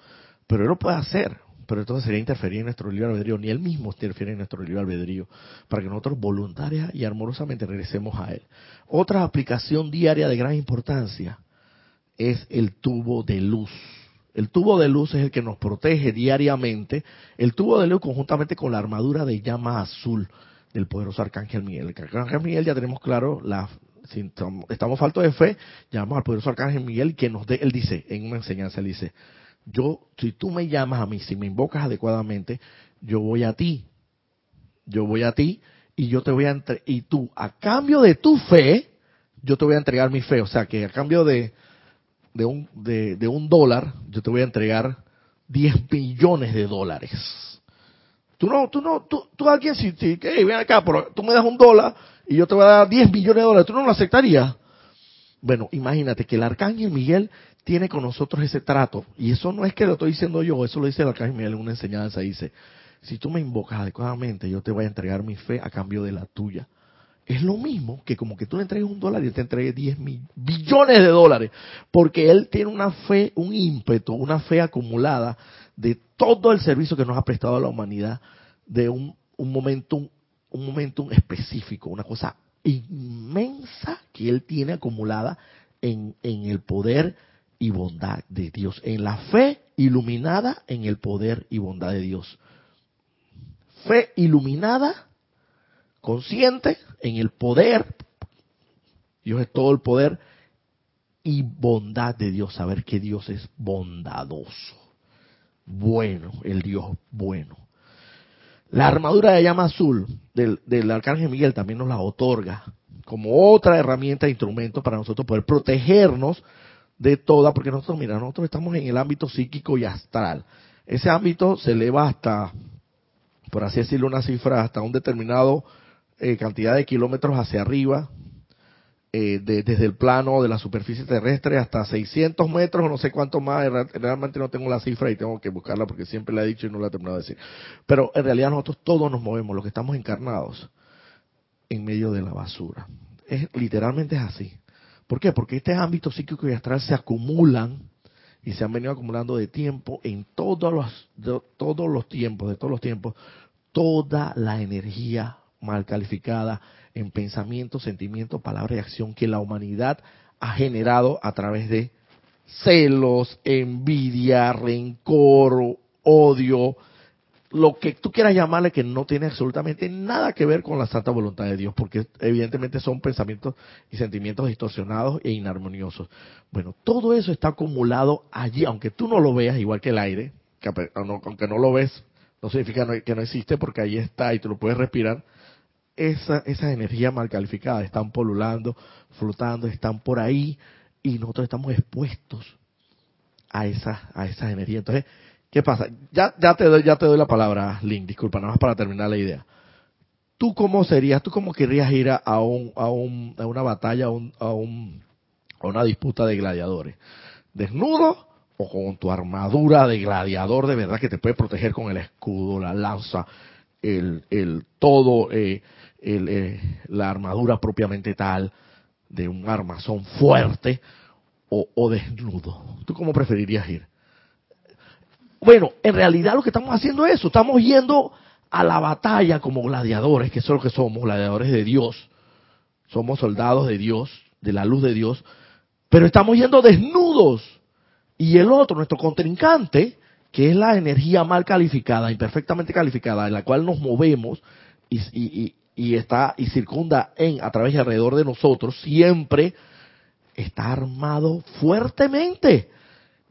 Pero él lo puede hacer pero entonces sería interferir en nuestro libre albedrío, ni él mismo interfiere en nuestro libre albedrío, para que nosotros voluntaria y amorosamente regresemos a él. Otra aplicación diaria de gran importancia es el tubo de luz, El tubo de luz es el que nos protege diariamente. El tubo de luz conjuntamente con la armadura de llama azul del poderoso Arcángel Miguel. El Arcángel Miguel ya tenemos claro, la, si estamos faltos de fe, llamamos al poderoso Arcángel Miguel que nos dé, él dice, en una enseñanza, él dice, yo, si tú me llamas a mí, si me invocas adecuadamente, yo voy a ti. Yo voy a ti y yo te voy a entre y tú, a cambio de tu fe, yo te voy a entregar mi fe. O sea que a cambio de, de un, de, un dólar, yo te voy a entregar 10 millones de dólares. Tú no, tú no, tú, tú alguien si, si hey, ven acá, pero tú me das un dólar y yo te voy a dar 10 millones de dólares, ¿tú no lo aceptarías? Bueno, imagínate que el arcángel Miguel tiene con nosotros ese trato. Y eso no es que lo estoy diciendo yo, eso lo dice el arcángel Miguel en una enseñanza. Dice, si tú me invocas adecuadamente, yo te voy a entregar mi fe a cambio de la tuya. Es lo mismo que como que tú le entregues un dólar y él te entregue 10 mil, billones de dólares, porque él tiene una fe, un ímpetu, una fe acumulada de todo el servicio que nos ha prestado a la humanidad, de un, un momentum, un momentum específico, una cosa inmensa que él tiene acumulada en, en el poder y bondad de Dios, en la fe iluminada en el poder y bondad de Dios. Fe iluminada consciente en el poder, Dios es todo el poder, y bondad de Dios, saber que Dios es bondadoso, bueno, el Dios bueno. La armadura de llama azul del, del Arcángel Miguel también nos la otorga como otra herramienta e instrumento para nosotros poder protegernos de toda, porque nosotros, mira, nosotros estamos en el ámbito psíquico y astral. Ese ámbito se eleva hasta, por así decirlo, una cifra, hasta un determinado eh, cantidad de kilómetros hacia arriba, eh, desde el plano de la superficie terrestre hasta 600 metros, no sé cuánto más, realmente no tengo la cifra y tengo que buscarla porque siempre la he dicho y no la he terminado de decir. Pero en realidad nosotros todos nos movemos, los que estamos encarnados, en medio de la basura. Es, literalmente es así. ¿Por qué? Porque este ámbito psíquico y astral se acumulan y se han venido acumulando de tiempo en todos los, todos los tiempos, de todos los tiempos, toda la energía mal calificada en pensamiento, sentimiento, palabra y acción que la humanidad ha generado a través de celos, envidia, rencor, odio, lo que tú quieras llamarle que no tiene absolutamente nada que ver con la santa voluntad de Dios, porque evidentemente son pensamientos y sentimientos distorsionados e inarmoniosos. Bueno, todo eso está acumulado allí, aunque tú no lo veas, igual que el aire, que aunque no lo ves, no significa que no existe porque ahí está y tú lo puedes respirar, esa, esa energía mal calificada están polulando, flotando, están por ahí y nosotros estamos expuestos a a esa energía. Entonces, ¿qué pasa? Ya, te doy, la palabra, Link, disculpa, nada más para terminar la idea. ¿Tú cómo serías, tú cómo querrías ir a, un, a, un, a una batalla, a, un, una disputa de gladiadores? ¿Desnudo o con tu armadura de gladiador de verdad que te puede proteger con el escudo, la lanza, el, el todo, eh, eh, la armadura propiamente tal de un armazón fuerte o, desnudo. ¿Tú cómo preferirías ir? Bueno, en realidad lo que estamos haciendo es eso, estamos yendo a la batalla como gladiadores, que es lo que somos, gladiadores de Dios. Somos soldados de Dios, de la luz de Dios, pero estamos yendo desnudos. Y el otro, nuestro contrincante, que es la energía mal calificada, imperfectamente calificada, en la cual nos movemos y, y está y circunda en a través y alrededor de nosotros siempre está armado fuertemente.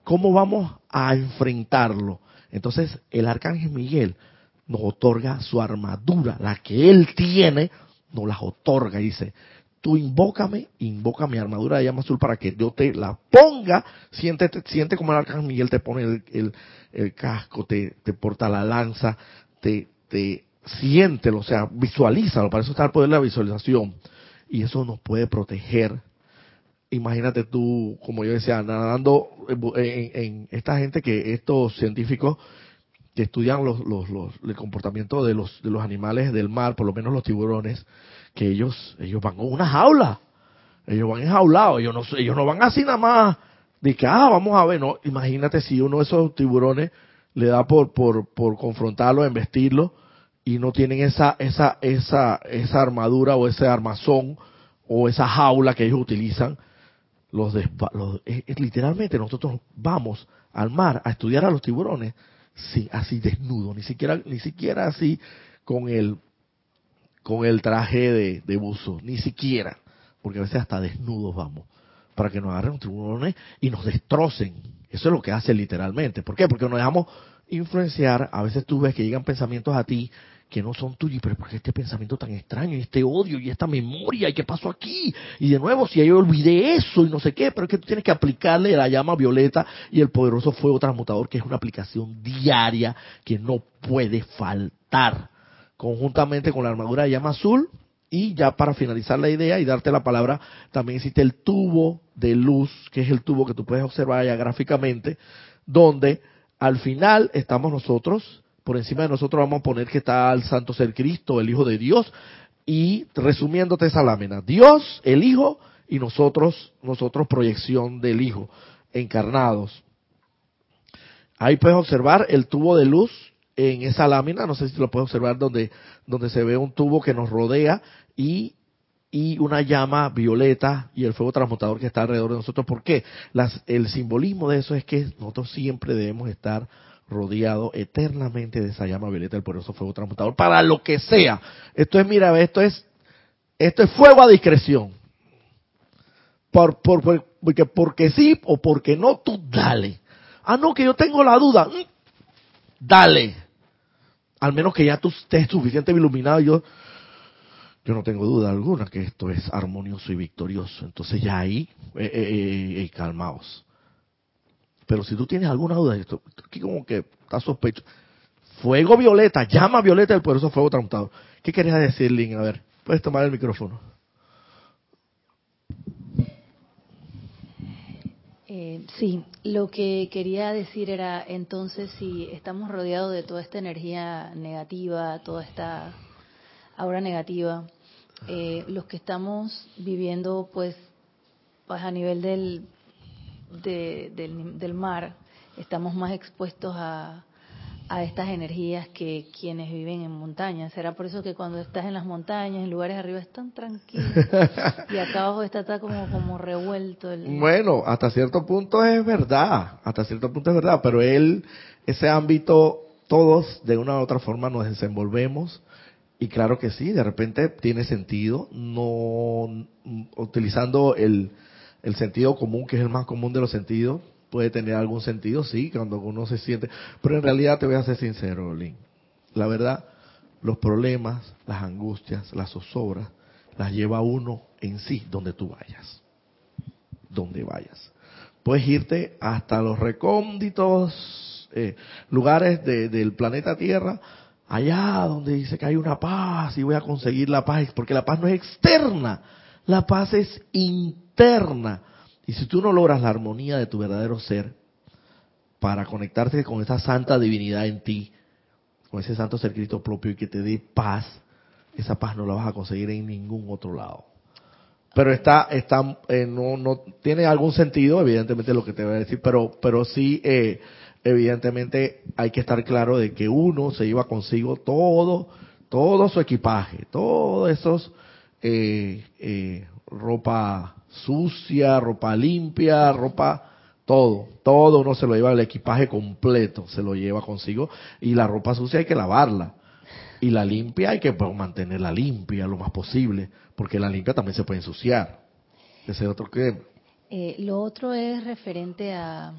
¿Cómo vamos a enfrentarlo? Entonces el arcángel Miguel nos otorga su armadura, la que él tiene, nos la otorga y dice, tú invócame, invoca mi armadura de llama azul para que yo te la ponga, siente, siente como el arcángel Miguel te pone el, el, casco, te, te porta la lanza, te, te siéntelo, o sea, visualízalo, para eso está el poder de la visualización. Y eso nos puede proteger. Imagínate tú, como yo decía, nadando en, esta gente que estos científicos que estudian los, los, los, el comportamiento de los, de los animales del mar, por lo menos los tiburones, que ellos, ellos van a una jaula. Ellos van enjaulados, ellos no, ellos no van así nada más de que, ah, vamos a ver, no, imagínate si uno de esos tiburones le da por, por, por confrontarlo, embestirlo, y no tienen esa, esa, esa, esa armadura o ese armazón o esa jaula que ellos utilizan, los, literalmente nosotros vamos al mar a estudiar a los tiburones, sí, así desnudo, ni siquiera, ni siquiera así con el, con el traje de, de buzo, ni siquiera, porque a veces hasta desnudos vamos, para que nos agarren los tiburones y nos destrocen. Eso es lo que hace literalmente. ¿Por qué? Porque nos dejamos influenciar, a veces tú ves que llegan pensamientos a ti que no son tuyos, pero ¿por qué este pensamiento tan extraño y este odio y esta memoria y qué pasó aquí? Y de nuevo, si yo olvidé eso y no sé qué, pero es que tú tienes que aplicarle la llama violeta y el poderoso fuego transmutador, que es una aplicación diaria que no puede faltar, conjuntamente con la armadura de llama azul. Y ya para finalizar la idea y darte la palabra, también existe el tubo de luz, que es el tubo que tú puedes observar ya gráficamente, donde al final estamos nosotros, por encima de nosotros vamos a poner que está el Santo Ser Cristo, el Hijo de Dios, y resumiéndote esa lámina, Dios, el Hijo, y nosotros, nosotros proyección del Hijo, encarnados. Ahí puedes observar el tubo de luz en esa lámina, no sé si lo puedes observar donde, donde se ve un tubo que nos rodea y, y una llama violeta y el fuego transmutador que está alrededor de nosotros. ¿Por qué? El simbolismo de eso es que nosotros siempre debemos estar rodeados eternamente de esa llama violeta del poderoso fuego transmutador para lo que sea. Esto es, mira, esto es, esto es fuego a discreción. Por, por, por, porque, porque sí o porque no, tú dale. Ah, no, que yo tengo la duda. Mm, dale. Al menos que ya tú estés suficientemente iluminado. Yo, yo no tengo duda alguna que esto es armonioso y victorioso. Entonces ya ahí, eh, eh, eh, calmaos. Pero si tú tienes alguna duda, esto, aquí como que está sospecho. Fuego violeta, llama violeta del poderoso fuego transmutado. ¿Qué querías decir, Link? A ver, puedes tomar el micrófono. Eh, sí, lo que quería decir era entonces si estamos rodeados de toda esta energía negativa, toda esta aura negativa, eh, los que estamos viviendo pues, pues a nivel del, de, del, del mar, estamos más expuestos a, a estas energías que quienes viven en montañas. Será por eso que cuando estás en las montañas, en lugares arriba, están tranquilos y acá abajo está, está como, como revuelto. El... Bueno, hasta cierto punto es verdad, hasta cierto punto es verdad, pero él, ese ámbito, todos de una u otra forma nos desenvolvemos y claro que sí, de repente tiene sentido, no utilizando el, el sentido común, que es el más común de los sentidos, puede tener algún sentido, sí, cuando uno se siente, pero en realidad te voy a ser sincero, Lin. La verdad, los problemas, las angustias, las zozobras, las lleva uno en sí, donde tú vayas. Donde vayas. Puedes irte hasta los recónditos eh, lugares de, del planeta Tierra, allá donde dice que hay una paz y voy a conseguir la paz, porque la paz no es externa, la paz es interna y si tú no logras la armonía de tu verdadero ser para conectarte con esa santa divinidad en ti, con ese santo ser Cristo propio y que te dé paz, esa paz no la vas a conseguir en ningún otro lado. Pero está, está, eh, no, no tiene algún sentido, evidentemente lo que te voy a decir, pero, pero sí, eh, evidentemente hay que estar claro de que uno se lleva consigo todo, todo su equipaje, todos esos eh, eh, ropa sucia, ropa limpia, ropa, todo, todo uno se lo lleva el equipaje completo, se lo lleva consigo y la ropa sucia hay que lavarla y la limpia hay que pues, mantenerla limpia lo más posible, porque la limpia también se puede ensuciar. Ese otro que eh, lo otro es referente a,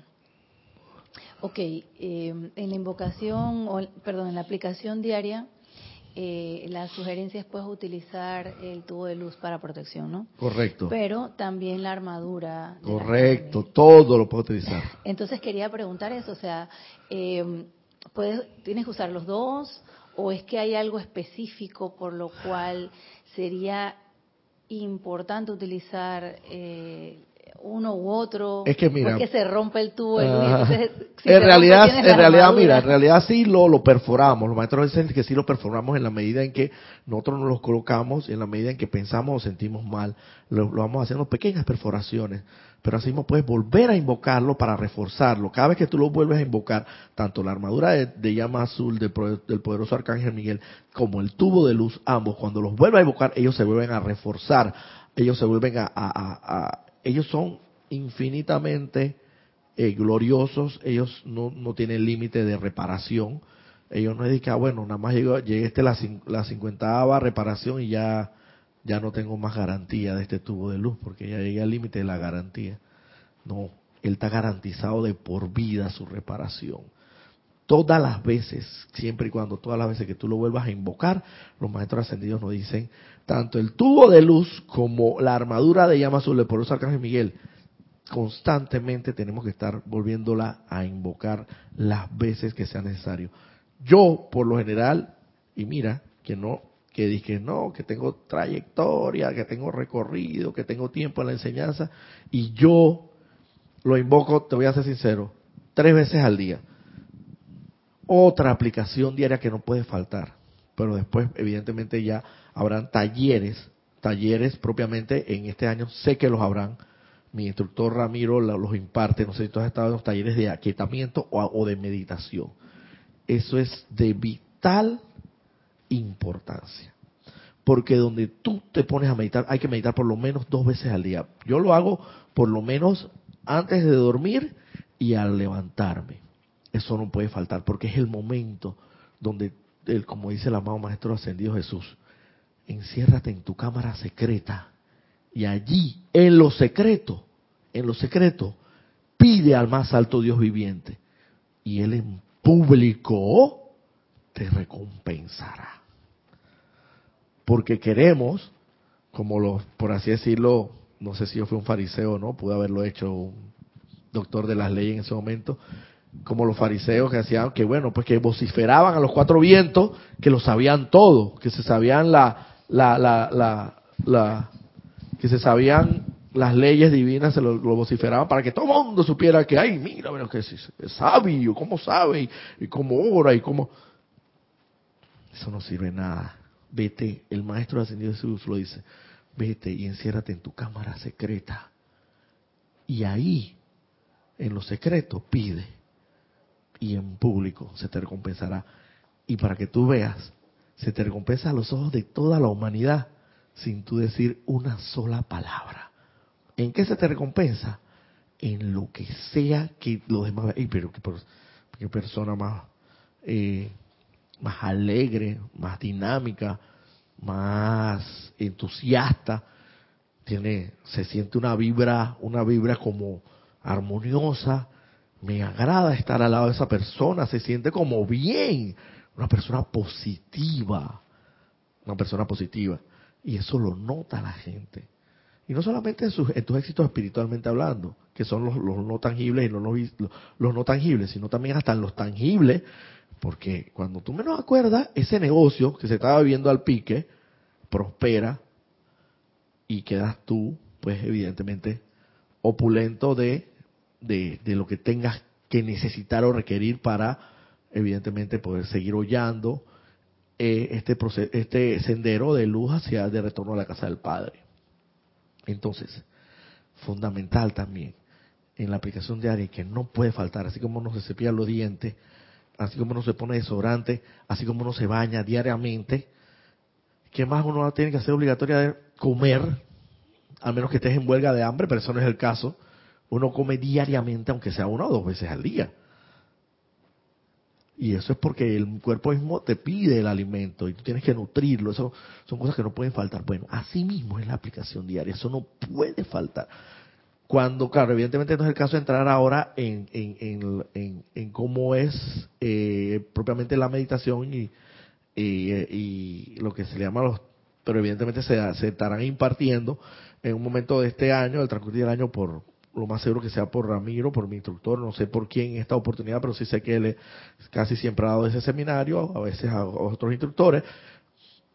ok, eh, en la invocación, o, perdón, en la aplicación diaria eh, la sugerencia es pues utilizar el tubo de luz para protección, ¿no? Correcto. Pero también la armadura. Correcto, todo lo puedo utilizar. Entonces quería preguntar eso, o sea, eh, ¿puedes, ¿tienes que usar los dos o es que hay algo específico por lo cual sería importante utilizar eh, uno u otro es que mira porque se rompe el tubo entonces, si en realidad rompe, en realidad armadura. mira en realidad sí lo lo perforamos. Los maestros dicen que sí lo perforamos en la medida en que nosotros nos los colocamos en la medida en que pensamos o sentimos mal. Lo, lo vamos haciendo pequeñas perforaciones pero así mismo puedes volver a invocarlo para reforzarlo. Cada vez que tú lo vuelves a invocar tanto la armadura de, de llama azul del, del poderoso arcángel Miguel como el tubo de luz ambos cuando los vuelves a invocar ellos se vuelven a reforzar. Ellos se vuelven a- a- a- ellos son infinitamente eh, gloriosos, ellos no, no tienen límite de reparación. Ellos no es que, ah, bueno, nada más llegó, llegué este la, la cincuentava reparación y ya, ya no tengo más garantía de este tubo de luz, porque ya llegué al límite de la garantía. No, él está garantizado de por vida su reparación. Todas las veces, siempre y cuando todas las veces que tú lo vuelvas a invocar, los maestros ascendidos nos dicen, tanto el tubo de luz como la armadura de llama azul, por eso Arcángel Miguel, constantemente tenemos que estar volviéndola a invocar las veces que sea necesario. Yo, por lo general, y mira, que no, que dije, no, que tengo trayectoria, que tengo recorrido, que tengo tiempo en la enseñanza, y yo lo invoco, te voy a ser sincero, tres veces al día. Otra aplicación diaria que no puede faltar, pero después evidentemente ya habrán talleres, talleres propiamente en este año, sé que los habrán, mi instructor Ramiro los imparte, no sé si tú has estado en los talleres de aquietamiento o, de meditación. Eso es de vital importancia. Porque donde tú te pones a meditar, hay que meditar por lo menos dos veces al día. Yo lo hago por lo menos antes de dormir y al levantarme. Eso no puede faltar porque es el momento donde, como dice el amado Maestro Ascendido Jesús, enciérrate en tu cámara secreta y allí, en lo secreto, en lo secreto, pide al más alto Dios viviente y Él en público te recompensará. Porque queremos, como los, por así decirlo, no sé si yo fui un fariseo o no, pude haberlo hecho un doctor de las leyes en ese momento, como los fariseos que hacían, que bueno, pues que vociferaban a los cuatro vientos, que lo sabían todo, que se sabían la, la, la, la, que se sabían las leyes divinas, se lo, vociferaban para que todo el mundo supiera que, ay, mira, bueno, que es, es sabio, cómo sabe y, cómo ora y cómo... Eso no sirve nada. Vete, el maestro ascendido Jesús lo dice, vete y enciérrate en tu cámara secreta. Y ahí, en lo secreto, pide. Y en público se te recompensará. Y para que tú veas, se te recompensa a los ojos de toda la humanidad sin tú decir una sola palabra. ¿En qué se te recompensa? En lo que sea que los demás vean. pero qué, persona más, eh, más alegre, más dinámica, más entusiasta, tiene, se siente una vibra, una vibra como armoniosa, me agrada estar al lado de esa persona, se siente como bien, una persona positiva, una persona positiva. Y eso lo nota la gente. Y no solamente en, sus, tus éxitos espiritualmente hablando, que son los, no tangibles y los, los no tangibles, sino también hasta en los tangibles, porque cuando tú menos acuerdas, ese negocio que se estaba viviendo al pique, prospera y quedas tú, pues evidentemente, opulento de, de, de lo que tengas que necesitar o requerir para, evidentemente, poder seguir hollando eh, este, este sendero de luz hacia de retorno a la casa del Padre. Entonces, fundamental también en la aplicación diaria que no puede faltar, así como uno se cepilla los dientes, así como uno se pone desodorante, así como uno se baña diariamente, ¿qué más uno tiene que hacer obligatoria de comer? Al menos que estés en huelga de hambre, pero eso no es el caso. Uno come diariamente, aunque sea una o dos veces al día. Y eso es porque el cuerpo mismo te pide el alimento y tú tienes que nutrirlo. Eso son cosas que no pueden faltar. Bueno, así mismo es la aplicación diaria. Eso no puede faltar. Cuando, claro, evidentemente no es el caso de entrar ahora en, en, en, cómo es eh, propiamente la meditación y, y, lo que se le llama los... Pero evidentemente se, se estarán impartiendo en un momento de este año, el transcurrir del año, por lo más seguro que sea por Ramiro, por mi instructor, no sé por quién esta oportunidad, pero sí sé que él casi siempre ha dado ese seminario, a veces a otros instructores.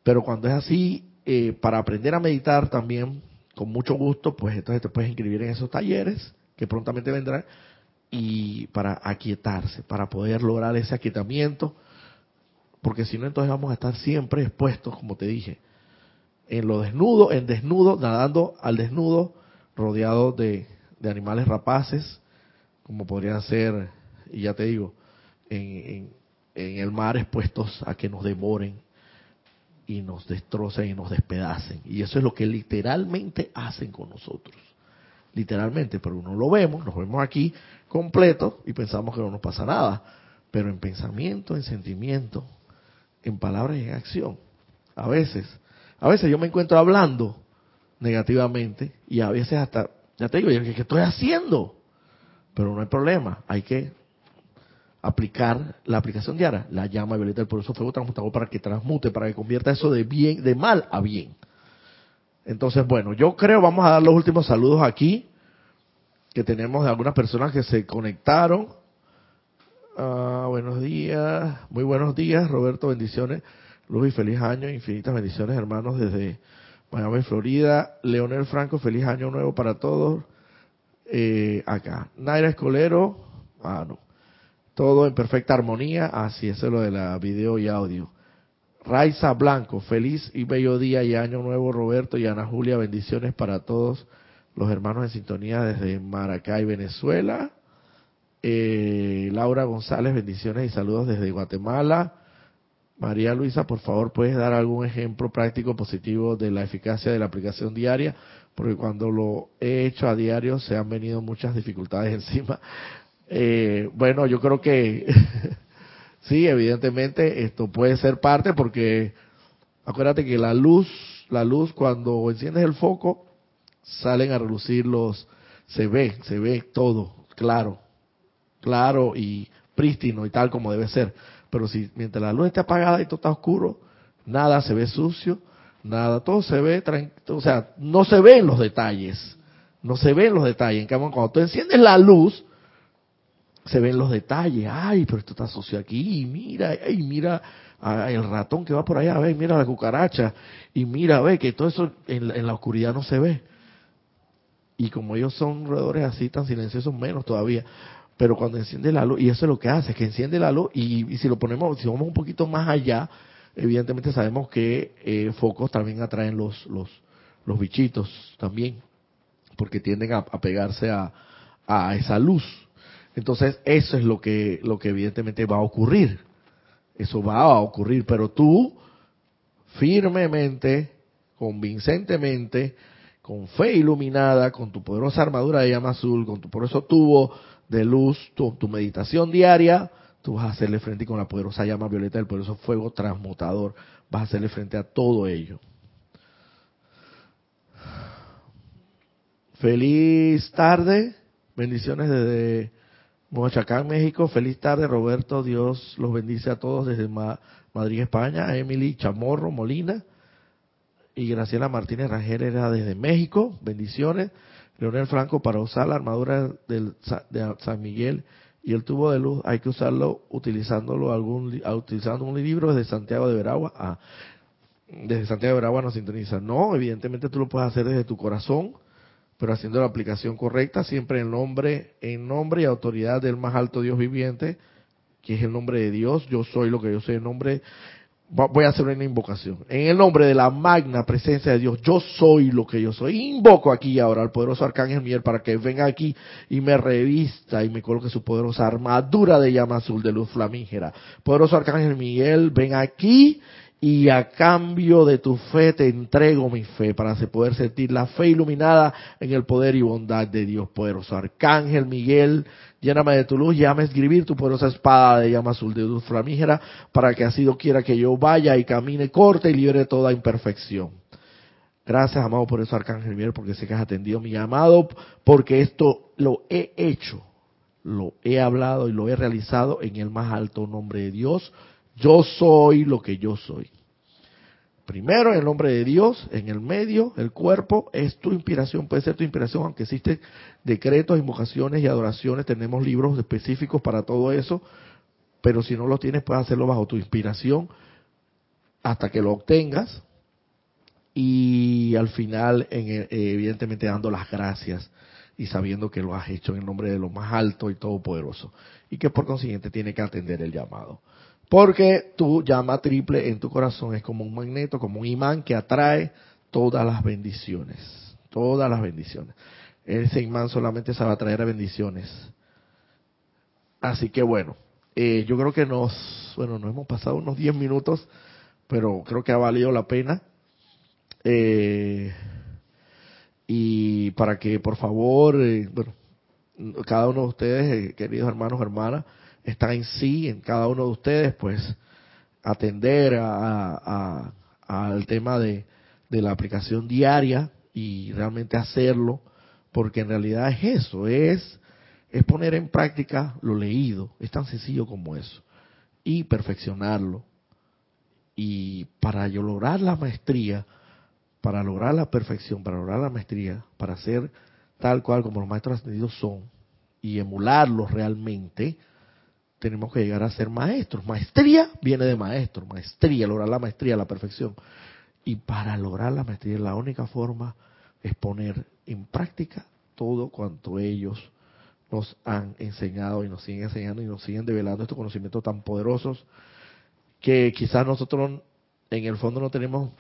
Pero cuando es así, eh, para aprender a meditar también con mucho gusto, pues entonces te puedes inscribir en esos talleres que prontamente vendrán y para aquietarse, para poder lograr ese aquietamiento, porque si no entonces vamos a estar siempre expuestos, como te dije, en lo desnudo, en desnudo, nadando al desnudo, rodeado de, de animales rapaces, como podrían ser, y ya te digo, en, en el mar expuestos a que nos devoren y nos destrocen y nos despedacen. Y eso es lo que literalmente hacen con nosotros. literalmente, pero uno lo vemos, nos vemos aquí completo y pensamos que no nos pasa nada. Pero en pensamiento, en sentimiento, en palabras y en acción, a veces, a veces yo me encuentro hablando negativamente y a veces hasta, ya te digo, ¿qué estoy haciendo? Pero no hay problema, hay que aplicar la aplicación diaria, la llama violeta del poderoso fuego transmutador para que transmute, para que convierta eso de bien, de mal a bien. Entonces, bueno, yo creo, vamos a dar los últimos saludos aquí, que tenemos de algunas personas que se conectaron. Ah, buenos días, muy buenos días, Roberto, bendiciones, luz y feliz año, infinitas bendiciones, hermanos, desde Miami, Florida. Leonel Franco, feliz año nuevo para todos. Eh, acá. Naira Escolero, ah, no. Todo en perfecta armonía. Así es lo de la video y audio. Raiza Blanco, feliz y bello día y año nuevo, Roberto y Ana Julia. Bendiciones para todos los hermanos en sintonía desde Maracay, Venezuela. Eh, Laura González, bendiciones y saludos desde Guatemala. María Luisa, por favor, puedes dar algún ejemplo práctico positivo de la eficacia de la aplicación diaria, porque cuando lo he hecho a diario se han venido muchas dificultades encima. Eh, bueno, yo creo que sí, evidentemente esto puede ser parte porque acuérdate que la luz, la luz cuando enciendes el foco salen a relucir los, se ve, se ve todo, claro, claro y prístino y tal como debe ser. Pero si mientras la luz está apagada y todo está oscuro, nada se ve sucio, nada, todo se ve, o sea, no se ven los detalles, no se ven los detalles. En cambio, cuando tú enciendes la luz, se ven los detalles. Ay, pero esto está sucio aquí, y mira, ay, mira el ratón que va por allá, ve, mira la cucaracha, y mira, ve que todo eso en, en la oscuridad no se ve. Y como ellos son roedores así tan silenciosos, menos todavía pero cuando enciende la luz, y eso es lo que hace, que enciende la luz, y, si lo ponemos, si vamos un poquito más allá, evidentemente sabemos que eh, focos también atraen los, los, los bichitos también, porque tienden a, pegarse a, a, esa luz. Entonces, eso es lo que, lo que evidentemente va a ocurrir. Eso va a ocurrir, pero tú firmemente, convincentemente, con fe iluminada, con tu poderosa armadura de llama azul, con tu poderoso tubo de luz, tu, meditación diaria, tú vas a hacerle frente con la poderosa llama violeta del poderoso fuego transmutador, vas a hacerle frente a todo ello. Feliz tarde, bendiciones desde Mochacán, México. Feliz tarde, Roberto. Dios los bendice a todos desde Madrid, España. Emily Chamorro Molina y Graciela Martínez Rangel era desde México. Bendiciones. Leonel Franco, para usar la armadura del, de San Miguel y el tubo de luz hay que usarlo utilizándolo algún utilizando un libro desde Santiago de Veragua. Ah, desde Santiago de Veragua nos sintoniza. No, evidentemente tú lo puedes hacer desde tu corazón, pero haciendo la aplicación correcta, siempre en nombre, en nombre y autoridad del más alto Dios viviente, que es el nombre de Dios. Yo soy lo que yo soy, en nombre voy a hacer una invocación. En el nombre de la magna presencia de Dios, yo soy lo que yo soy. Invoco aquí ahora al poderoso arcángel Miguel para que venga aquí y me revista y me coloque su poderosa armadura de llama azul de luz flamígera. Poderoso arcángel Miguel, ven aquí y a cambio de tu fe te entrego mi fe para poder sentir la fe iluminada en el poder y bondad de Dios poderoso. Arcángel Miguel, lléname de tu luz, llame a escribir tu poderosa espada de llama azul de luz flamígera para que así lo quiera que yo vaya y camine, corte y libre toda imperfección. Gracias, amado, por eso, Arcángel Miguel, porque sé que has atendido mi llamado, porque esto lo he hecho, lo he hablado y lo he realizado en el más alto nombre de Dios, yo soy lo que yo soy. Primero, el nombre de Dios, en el medio, el cuerpo, es tu inspiración, puede ser tu inspiración, aunque existen decretos, invocaciones y adoraciones, tenemos libros específicos para todo eso, pero si no lo tienes, puedes hacerlo bajo tu inspiración hasta que lo obtengas y al final, en, evidentemente, dando las gracias y sabiendo que lo has hecho en el nombre de lo más alto y todopoderoso y que por consiguiente tiene que atender el llamado. Porque tu llama triple en tu corazón es como un magneto, como un imán que atrae todas las bendiciones. Todas las bendiciones. Ese imán solamente se va a traer a bendiciones. Así que bueno, eh, yo creo que nos, bueno, nos hemos pasado unos 10 minutos, pero creo que ha valido la pena. Eh, y para que por favor, eh, bueno, cada uno de ustedes, eh, queridos hermanos, hermanas, está en sí, en cada uno de ustedes, pues atender a, al tema de, de la aplicación diaria y realmente hacerlo, porque en realidad es eso, es, es poner en práctica lo leído, es tan sencillo como eso, y perfeccionarlo. Y para yo lograr la maestría, para lograr la perfección, para lograr la maestría, para ser tal cual como los maestros ascendidos son, y emularlos realmente, tenemos que llegar a ser maestros. Maestría viene de maestro, maestría, lograr la maestría, la perfección. Y para lograr la maestría, la única forma es poner en práctica todo cuanto ellos nos han enseñado y nos siguen enseñando y nos siguen develando estos conocimientos tan poderosos que quizás nosotros en el fondo no tenemos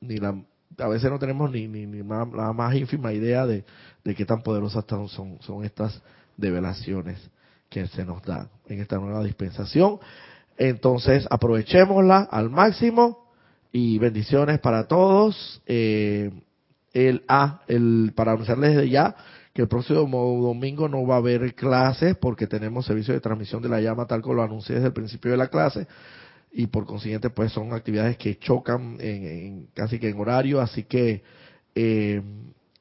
ni la a veces no tenemos ni, ni, la más ínfima idea de, de qué tan poderosas son, son estas develaciones que se nos dan en esta nueva dispensación. Entonces, aprovechémosla al máximo y bendiciones para todos. Eh, el A, el, para anunciarles desde ya que el próximo domingo no va a haber clases porque tenemos servicio de transmisión de la llama tal como lo anuncié desde el principio de la clase y por consiguiente pues son actividades que chocan en, casi que en horario, así que eh,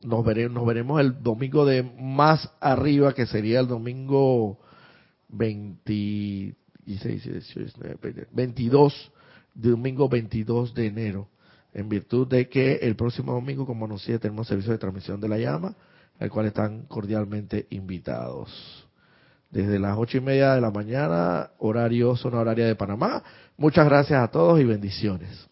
nos, veremos, nos veremos el domingo de más arriba que sería el domingo 20, 22, domingo 22 de enero, en virtud de que el próximo domingo, como anuncié, tenemos servicio de transmisión de la llama, al cual están cordialmente invitados. Desde las ocho y media de la mañana, horario zona horaria de Panamá. Muchas gracias a todos y bendiciones.